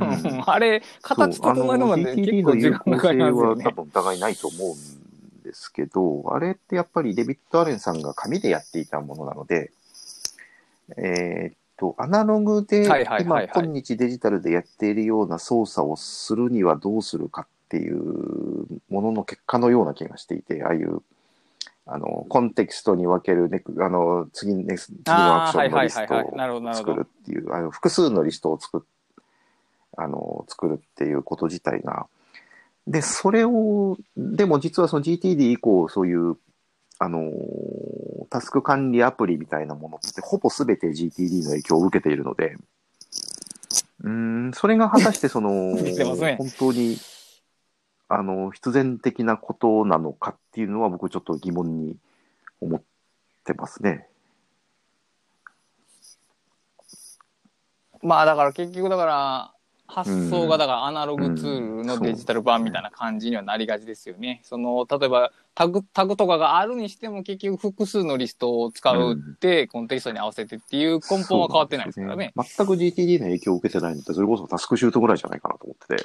Speaker 2: う ん
Speaker 1: あれ、形整えるまで結
Speaker 2: GTD
Speaker 1: 構時間
Speaker 2: の有効
Speaker 1: かかりますよね
Speaker 2: 多。分疑いないと思うんですけど、あれってやっぱりデビッド・アレンさんが紙でやっていたものなので、えーっと、アナログで今今日デジタルでやっているような操作をするにはどうするかっていうものの結果のような気がしていて、ああいうあのコンテキストに分けるネクあの次ネク次のアクションのリストを作るっていう、あの複数のリストを作っあの作るっていうこと自体が。で、それを、でも実はその GTD 以降、そういう、あのータスク管理アプリみたいなものって、ほぼ全て GTD の影響を受けているので、うーん、それが果たしてその、
Speaker 1: ね
Speaker 2: 本当に、あの、必然的なことなのかっていうのは僕ちょっと疑問に思ってますね。
Speaker 1: まあだから結局だから発想がだからアナログツールのデジタル版みたいな感じにはなりがちですよね。その例えばタグタグとかがあるにしても結局複数のリストを使うって、コンテキストに合わせてっていう根本は変わってないですからね。
Speaker 2: ね全く GTD の影響を受けてないのって、それこそタスクシュートぐらいじゃないかなと思ってて。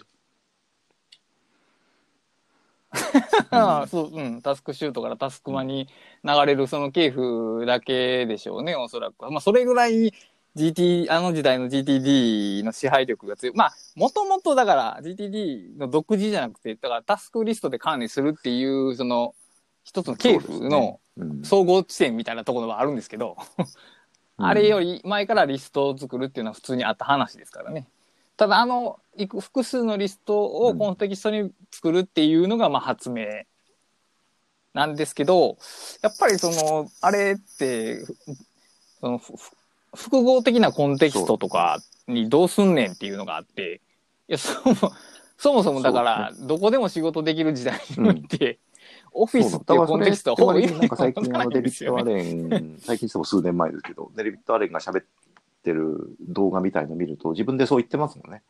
Speaker 1: ああそう、うん、タスクシュートからタスクマに流れるその系譜だけでしょうね、おそらくは。まあ、それぐらい GT、あの時代の GTD の支配力が強い。まあ、もともとだから GTD の独自じゃなくて、だからタスクリストで管理するっていう、その、一つの系譜の
Speaker 2: うん
Speaker 1: 総合地点みたいなところはあるんですけど、あれより前からリストを作るっていうのは普通にあった話ですからね。ただ、あの、いく複数のリストをコンテキストに作るっていうのが、まあ、発明なんですけど、やっぱりその、あれって、その、複合的なコンテキストとかにどうすんねんっていうのがあって、いや、そもそもそもだから、どこでも仕事できる時代において、オフィスっていうコンテキストはほぼ意味
Speaker 2: なんか最近あのデビッド・ア。レン、最近しても数年前ですけど、デビッド・アレンが喋ってる動画みたいの見ると、自分でそう言ってますもんね。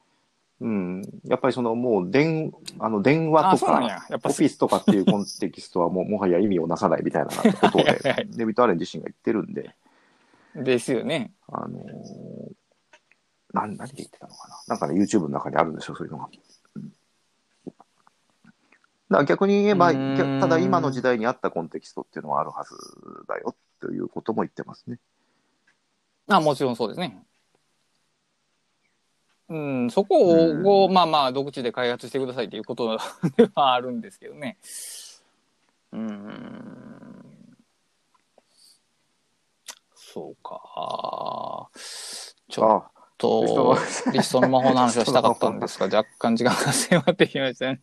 Speaker 2: うん。やっぱりそのもう電、あの電話
Speaker 1: あ、
Speaker 2: とか、オフィスとかっていうコンテキストはもうもはや意味をなさないみたいなことをね
Speaker 1: はいはい、
Speaker 2: デビッド・アレン自身が言ってるんで、
Speaker 1: ですよね。
Speaker 2: あのーなん、何で言ってたのかな。なんかね、YouTube の中にあるんでしょ、そういうのが。うんだから逆に言えば、ただ今の時代に合ったコンテキストっていうのはあるはずだよということも言ってますね。
Speaker 1: あ、もちろんそうですね。うん、そこ
Speaker 2: うん
Speaker 1: を、まあまあ、独自で開発してくださいということではあるんですけどね。うん。そうか。ちょっ
Speaker 2: あ
Speaker 1: と、リストの魔法の話をしたかったんですが、若干時間が迫ってきましたね。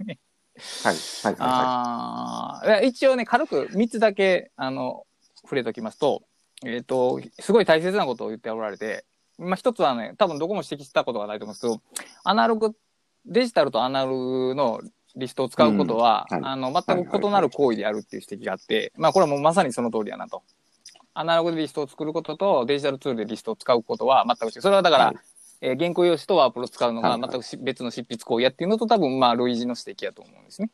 Speaker 2: はい、はい、は
Speaker 1: ああ、一応ね、軽く3つだけ、あの、触れときますと、えっ、と、すごい大切なことを言っておられて、まあ、一つはね、多分どこも指摘したことがないと思うんですけど、アナログ、デジタルとアナログのリストを使うことは、
Speaker 2: うんはい
Speaker 1: あの、全く異なる行為であるっていう指摘があって、まあ、これはもうまさにその通りやなと。アナログでリストを作ることとデジタルツールでリストを使うことは全く違う。それはだから、
Speaker 2: はい。
Speaker 1: えー原稿用紙とワープロを使うのが
Speaker 2: はいはい。
Speaker 1: 全くし別の執筆行為やっていうのと多分まあ類似の指摘やと思うんですね。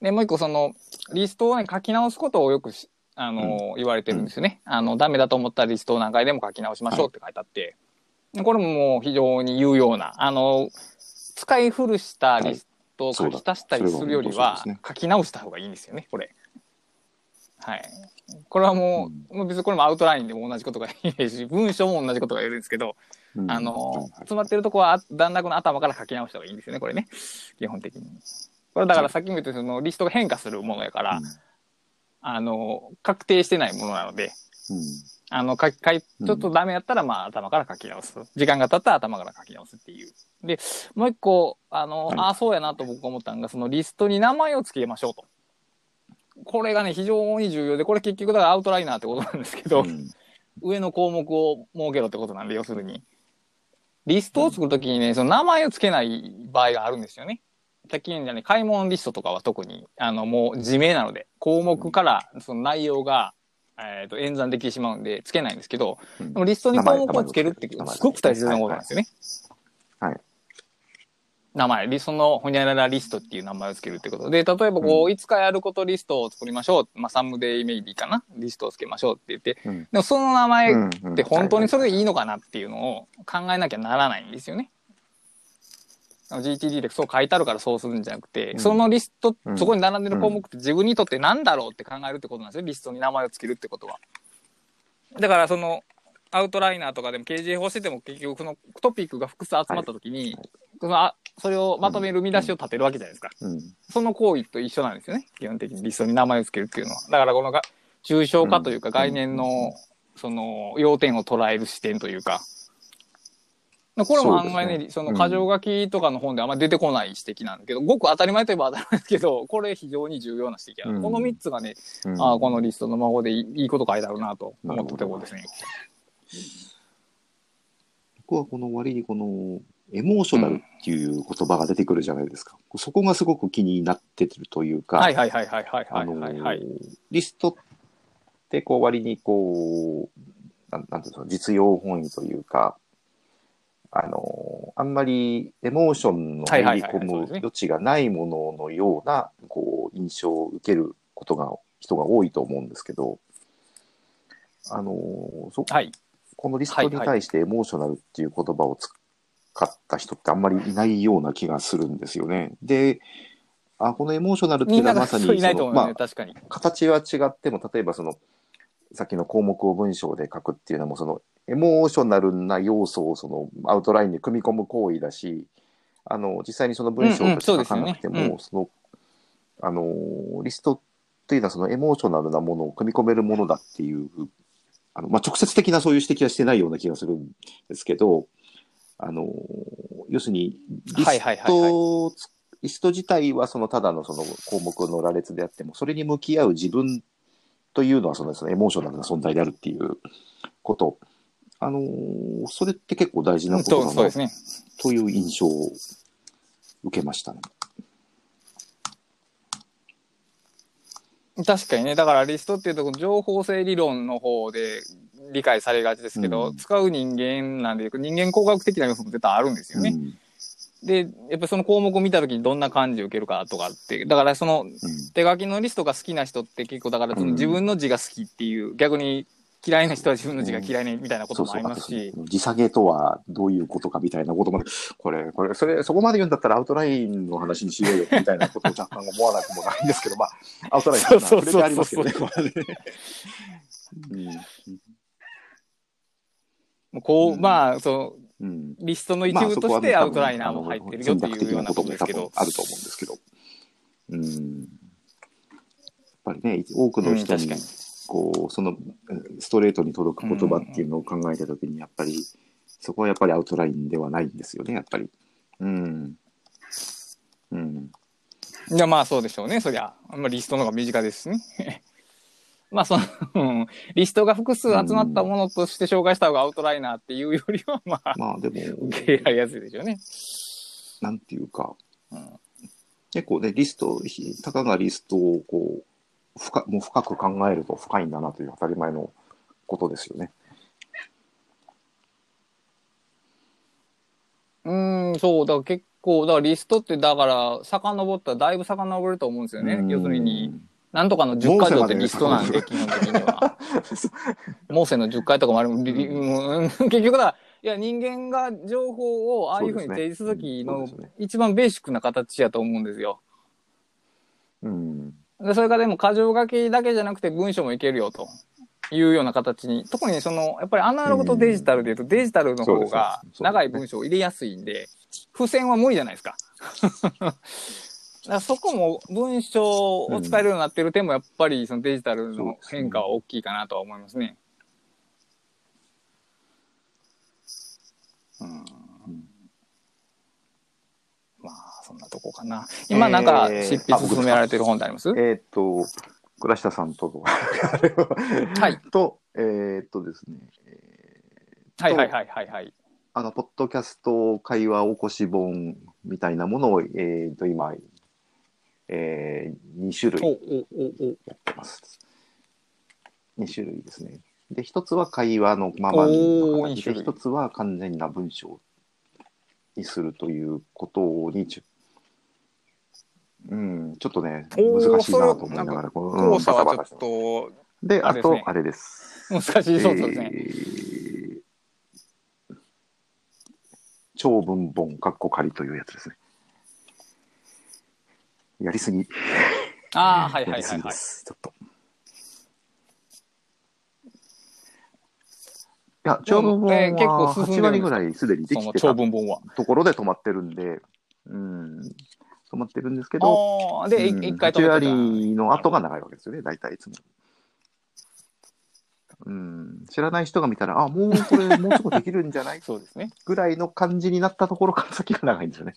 Speaker 1: で、もう一個その、リストをね、書き直すことをよくしあの、言われてるんですよね。あの、ダメだと思ったリストを何回でも書き直しましょうって書いてあって、でこれももう非常に有用な、あの、使い古したリストを書き足したりするよりは書き直した方がいいんですよね、これ。はい。これはもう、もう別にこれもアウトラインでも同じことが言えるし、文章も同じことが言えるんですけど、
Speaker 2: うん
Speaker 1: あの、詰まってるとこは段落の頭から書き直した方がいいんですよね、これね。基本的に。これだからさっきも言ったようにそのリストが変化するものやから、あの、確定してないものなので、
Speaker 2: うんうん
Speaker 1: あの、書き、書いちょっとダメやったら、まあ、頭から書き直す。時間が経ったら頭から書き直すっていう。で、もう一個、あの、
Speaker 2: はい
Speaker 1: ああ、そうやなと僕思ったのが、そのリストに名前を付けましょうと。これがね、非常に重要で、これ結局だからアウトライナーってことなんですけど、
Speaker 2: うん
Speaker 1: 上の項目を設けろってことなんで、要するに。リストを作るときにね、その名前を付けない場合があるんですよね。さっき言うんじゃね、買い物リストとかは特に、あの、もう自明なので、項目からその内容が、えっ、と、演算できてしまうんで、付けないんですけど、
Speaker 2: うん
Speaker 1: でもリストに項目を付けるってすごく大切なことなんですよね。名前、リストのほにゃららリストっていう名前を付けるってことで、例えばこう、
Speaker 2: う
Speaker 1: いつかやることリストを作りましょう。まあ、サムデイメイビーかな？リストを付けましょうって言って、
Speaker 2: うん
Speaker 1: でもその名前
Speaker 2: うん
Speaker 1: って本当にそれでいいのかなっていうのを考えなきゃならないんですよね。GTD でそう書いてあるからそうするんじゃなくて、
Speaker 2: うん
Speaker 1: そのリスト、
Speaker 2: うん
Speaker 1: そこに並んでる項目って自分にとって何だろうって考えるってことなんですよ。リストに名前を付けるってことは。だからそのアウトライナーとかでも KJ 法してても結局そのトピックが複数集まった時に、
Speaker 2: はい
Speaker 1: そのあそれをまとめる見出しを立てるわけじゃないですか。
Speaker 2: うん
Speaker 1: その行為と一緒なんですよね。基本的にリストに名前を付けるっていうのは。だからこのが抽象化というか
Speaker 2: うん
Speaker 1: 概念の、その要点を捉える視点というか。これも案外ね、
Speaker 2: そうですね
Speaker 1: その箇条書きとかの本であんまり出てこない指摘なんだけど、ごく当たり前といえば当たり前ですけど、これ非常に重要な指摘や、
Speaker 2: うん
Speaker 1: この3つがね、
Speaker 2: うん
Speaker 1: ああ、このリストの魔法でいいいいこと書いてあるなと思ったところですね。
Speaker 2: 僕はこの割にこのエモーショナルっていう言葉が出てくるじゃないですか。そこがすごく気になってるというか、
Speaker 1: はいはいはいはいはいはいはいはい。
Speaker 2: リストってこう割にこう、なんなんていうんですか、実用本位というか、あの、あんまりエモーションの入り込む余地がないもののような、こう、印象を受けることが、人が多いと思うんですけど、あの、そ
Speaker 1: はい。
Speaker 2: このリストに対してエモーショナルっていう言葉を使った人ってあんまりいないような気がするんですよね。で、あこのエモーショナルってい
Speaker 1: み
Speaker 2: うんのはまさに
Speaker 1: そ
Speaker 2: の、まあ、
Speaker 1: 確かに。
Speaker 2: 形は違っても、例えばその、さっきの項目を文章で書くっていうのも、その、エモーショナルな要素をそのアウトラインに組み込む行為だし、あの、実際にその文章として書かなくても、リストっていうのはそのエモーショナルなものを組み込めるものだっていう、あの、まあ、直接的なそういう指摘はしてないような気がするんですけど、あの、要するに、リ
Speaker 1: はい
Speaker 2: ストリスト自体はそのただのその項目の羅列であっても、それに向き合う自分というのはそのそのエモーショナルな存在であるっていうこと。あのーそれって結構大事なことだな
Speaker 1: ね。
Speaker 2: という印象を受けましたね。
Speaker 1: 確かにね、だからリストっていうと、情報性理論の方で理解されがちですけど、
Speaker 2: うん。
Speaker 1: 使う人間なんで、人間工学的な要素も絶対あるんですよね。
Speaker 2: うん。
Speaker 1: で、やっぱりその項目を見たときにどんな感じを受けるかとかって、だからその
Speaker 2: うん。
Speaker 1: 手書きのリストが好きな人って結構だからその自分の字が好きっていう、逆に嫌いな人は自分の字が嫌いねみたいなこともありますし、
Speaker 2: 時下げとはどういうことかみたいなことまで、これ、これ、それ、そこまで言うんだったらアウトラインの話にしようよみたいなことを若干思わなくもないんですけど、まあ、アウトライン
Speaker 1: そうそ
Speaker 2: れてありますけどね、こう
Speaker 1: まあ、そ
Speaker 2: うん
Speaker 1: のリストの一
Speaker 2: まあ
Speaker 1: 部としてアウトライナーも入ってるよっていうようなことですけど。
Speaker 2: あると思うんですけど。うん。やっぱりね、多くの人に、こう、その、うんストレートに届く言葉っていうのを考えたときに、やっぱり、そこはやっぱりアウトラインではないんですよね、やっぱり。うん。うん。
Speaker 1: いや、まあそうでしょうね、そりゃ。まあリストの方が身近ですしね。まあその、うんリストが複数集まったものとして紹介した方がアウトライナーっていうよりは、まあ、
Speaker 2: まあでも、
Speaker 1: 受け入れやすいでしょうね。
Speaker 2: なんていうか、
Speaker 1: うん
Speaker 2: 結構ね、リスト、ひたかがリストをこう、深もう深く考えると深いんだなという当たり前のことですよね。
Speaker 1: うーん、そう、だから結構、だからリストって、だから、遡ったらだいぶ遡ると思うんですよね。要するに、なんとかの10回条ってリストなんで、基本的には。モーセの10回とかもあるリリうん結局だ、いや、人間が情報をああいうふうに提示するときの
Speaker 2: そうですね
Speaker 1: 一番ベーシックな形やと思うんですよ。
Speaker 2: うん。
Speaker 1: でそれがでも箇条書きだけじゃなくて文章もいけるよというような形に、特にその、やっぱりアナログとデジタルで言うと、デジタルの方が長い文章を入れやすいんで、付箋は無理じゃないですか。だからそこも文章を使えるようになってる点もやっぱりそのデジタルの変化は大きいかなとは思いますね。うんまあ、そんなとこかな。今なんか
Speaker 2: えー
Speaker 1: 執筆進められてる本ってあります、
Speaker 2: えーっと、倉下さんとの、
Speaker 1: はい。
Speaker 2: と、えーっとですね、えー
Speaker 1: はいはいはいはいはい。
Speaker 2: あの、ポッドキャスト会話起こし本みたいなものを、えーっと、今、えー、2種
Speaker 1: お
Speaker 2: 類
Speaker 1: おおお
Speaker 2: やってます。2種類ですね。で、一つは会話のままの
Speaker 1: おー二
Speaker 2: 形で、一つは完全な文章にするということにうん、ちょっとね、難しいなと思いながら、この、うんバタバタで、あと、あれです。
Speaker 1: 難しいそうですね。
Speaker 2: えー長文本、かっこ仮というやつですね。やりすぎ。
Speaker 1: ああ、はいはいはいはい。
Speaker 2: ぎです。ちょっと。いや、長文本は8
Speaker 1: 進んでるんですか
Speaker 2: 割ぐらいすでにできてた。ところで止まってるんで、うん、止まってるんですけど、
Speaker 1: で、い
Speaker 2: うん
Speaker 1: 一回止
Speaker 2: 8
Speaker 1: めてた
Speaker 2: 割の後が長いわけですよね、大体いつも。うん、知らない人が見たら、あ、もうこれ、もうすぐできるんじゃない？
Speaker 1: そうですね。
Speaker 2: ぐらいの感じになったところから先が長いんですよね。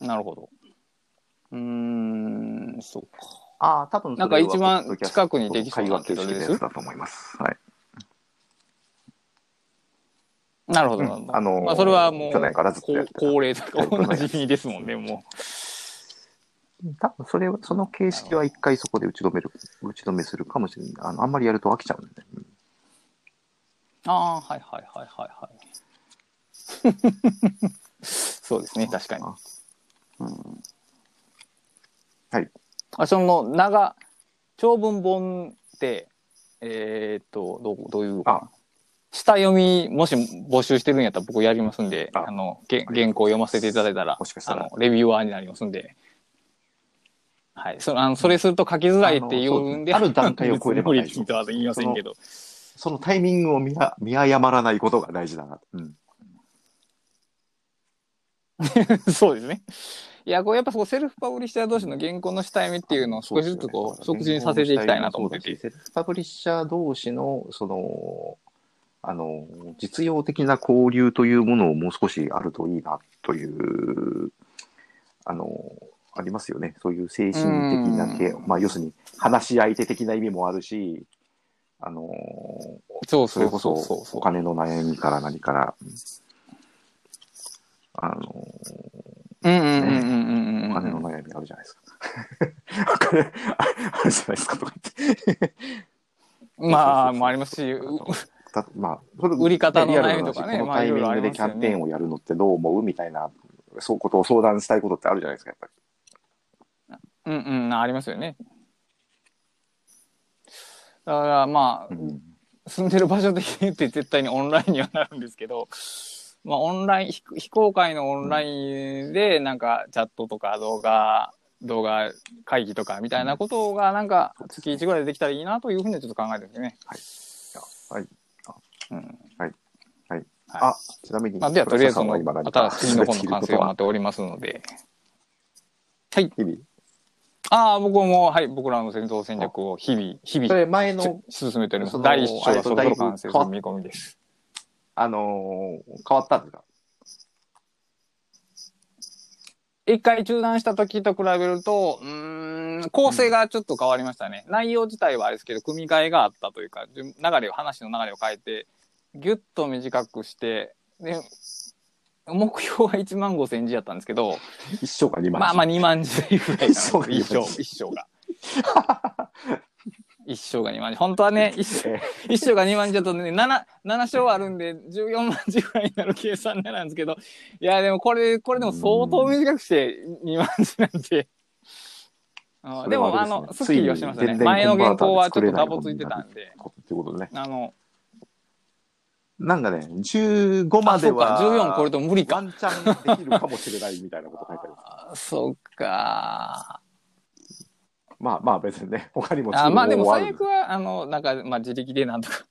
Speaker 1: なるほど。うーん、そうか。
Speaker 2: ああ、多分
Speaker 1: なんか一番近くにできそうな
Speaker 2: 会話形式のやつだと思います。はい。
Speaker 1: なるほど、
Speaker 2: うん。あのー
Speaker 1: まあ、それはもう、
Speaker 2: 去年からずっとやってた
Speaker 1: 高齢とかおなじみですもんね、も
Speaker 2: 多分それは、その形式は一回そこで打ち止める、打ち止めするかもしれない。あの、あんまりやると飽きちゃうんで、ね。
Speaker 1: ああ、はいはいはいはいはい。そうですね、確かに。
Speaker 2: うん。
Speaker 1: あその長長文本ってえーっとどうどういうかな下読みもし募集してるんやったら僕やりますんで
Speaker 2: あ
Speaker 1: あのげ原稿読ませていただいたら
Speaker 2: もしかしたら
Speaker 1: あのレビュアーになりますんで。はい、そあのそれすると書きづらいっていうんで、
Speaker 2: ある段階を超えれば大丈夫
Speaker 1: 言いませんけど。
Speaker 2: そのタイミングを見や見誤らないことが大事だな。うん。
Speaker 1: そうですね。いや、こうやっぱそこセルフパブリッシャー同士の原稿の下読みっていうのを少しずつこう、促進させていきたいなと思ってて。
Speaker 2: セルフパブリッシャー同士の、その、あの、実用的な交流というものをもう少しあるといいなという、あの、ありますよね。そういう精神的なまあ、要するに話し相手的な意味もあるし、あの、
Speaker 1: そうそ
Speaker 2: れこそお金の悩みから何から、あの、
Speaker 1: うんうんうんうんうんうん。
Speaker 2: お金の悩みあるじゃないですか。お 金ああるじゃないですかとか言って。
Speaker 1: まあ、もありますし、う
Speaker 2: たまあ、それ
Speaker 1: 売り方の悩みとかね
Speaker 2: 話このタイミングでキャンペーンをやるのってどう思う？みたいな、そうことを相談したいことってあるじゃないですか、やっぱり。
Speaker 1: うんうん、ありますよね。だからまあ、
Speaker 2: うん
Speaker 1: 住んでる場所的に言って絶対にオンラインにはなるんですけど、まあオンライン、非非公開のオンラインでなんかチャットとか動画、動画会議とかみたいなことがなんか月1ぐらいでできたらいいなというふうにはちょっと考えてるんですね。
Speaker 2: はい。
Speaker 1: うん。
Speaker 2: はい。はい。
Speaker 1: はい
Speaker 2: あ、ちなみに、
Speaker 1: まあ、ではとりあえずその、
Speaker 2: 今何か
Speaker 1: 新しい次の本の完成を待っておりますので。
Speaker 2: 日々？
Speaker 1: ああ、僕も、はい、僕らの戦闘戦略を日々、日々
Speaker 2: そ、れ前の、
Speaker 1: 進めております。第一章がそろそろ完成する見込みです。
Speaker 2: あのー変わったんですか？
Speaker 1: 一回中断した時と比べると、うーん、構成がちょっと変わりましたね。内容自体はあれですけど、組み替えがあったというか、順流れを、話の流れを変えて、ぎゅっと短くして、で、目標は1万5千字やったんですけど、
Speaker 2: 一章か二万
Speaker 1: まあまあ2万字ぐらい
Speaker 2: 一章が
Speaker 1: 一章、一章が。一章が2万字。本当はね、一章
Speaker 2: え
Speaker 1: 一章が2万字だとね、7、7章あるんで14万字ぐらいになる計算になるんですけど、いや、でもこれ、これでも相当短くして2万字なんで。あ
Speaker 2: そ
Speaker 1: でも、あの、すっきりはしましたね。前の原稿はちょっとダボついてたんで、
Speaker 2: っていうことでね。
Speaker 1: あの、
Speaker 2: なんかね、15ま
Speaker 1: あ、
Speaker 2: では、
Speaker 1: そうか、14これと無理か。
Speaker 2: ワンチャンできるかもしれないみたいなこと書いてあります。
Speaker 1: あそうか。
Speaker 2: まあまあ別にね、他にも
Speaker 1: あまあでも最悪は、あの、なんか、まあ自力でなんとか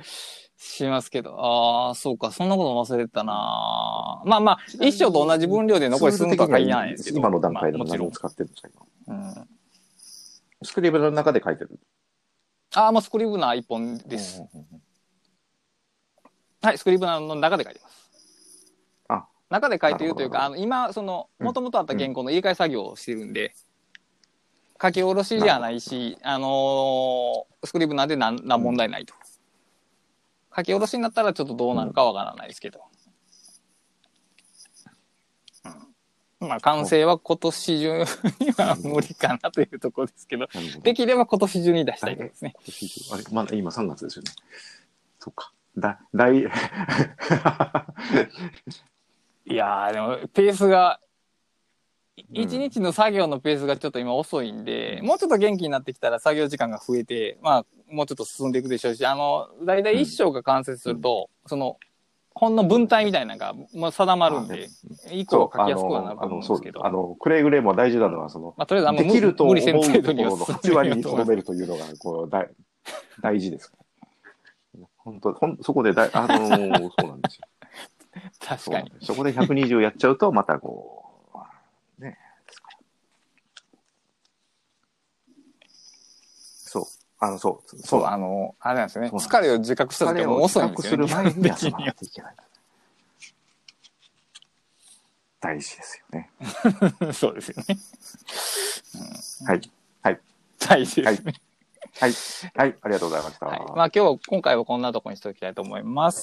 Speaker 1: しますけど、ああ、そうか、そんなこと忘れてたなまあまあ、一章と同じ分量で残り進むとは限らないですけど。
Speaker 2: 今の段階でも何を。使ってるんですか、今？
Speaker 1: うん、
Speaker 2: スクリブルの中で書いてる。
Speaker 1: ああ、もうスクリブナー一本です。
Speaker 2: うんうんうん
Speaker 1: はい、スクリブナーの中で書いてます。
Speaker 2: あ
Speaker 1: 中で書いているというか、
Speaker 2: な
Speaker 1: あの今、その、
Speaker 2: うん
Speaker 1: もともとあった原稿の入れ替え作業をしてるんで、書き下ろしじゃないし、あのースクリブナーでなんなん問題ないと。書き下ろしになったらちょっとどうなるかわからないですけど。うんまあ、完成は今年中には無理かなというところですけど、できれば今年中に出したいですね。
Speaker 2: あれ、まだ今3月ですよね。そっか。だ、大、
Speaker 1: いやー、でも、ペースが、い
Speaker 2: うん。
Speaker 1: 一日の作業のペースがちょっと今遅いんで、もうちょっと元気になってきたら作業時間が増えて、まあ、もうちょっと進んでいくでしょうし、あの、だいたい一章が完成すると、その、ほんの文体みたいなのがもう定まるんで、以降書きやすくはなると思うんですけど、
Speaker 2: あの、くれぐれも大事なのは、その、
Speaker 1: まあ、とりあえずあんま
Speaker 2: できると思う
Speaker 1: 無理せん
Speaker 2: と
Speaker 1: 程度には
Speaker 2: ころの8
Speaker 1: 進んでい
Speaker 2: 割にとどめるというのが、こう、大、大事です。本当、ほん、そこでだい、あのーそうなんですよ。
Speaker 1: 確かに
Speaker 2: そこで120やっちゃうと、またこう、ね。そう。あの、そう。
Speaker 1: そ、
Speaker 2: そうう。
Speaker 1: あの、あれなんですよね。
Speaker 2: そうなんです
Speaker 1: 疲れを自覚した時はもう遅いんですよね。
Speaker 2: する前に休まないといけない。大事ですよね。
Speaker 1: そうですよね。
Speaker 2: はい。
Speaker 1: 大事ですね。
Speaker 2: はい。はい。ありがとうございました。
Speaker 1: はい。まあ今日、今回はこんなとこにしておきたいと思います。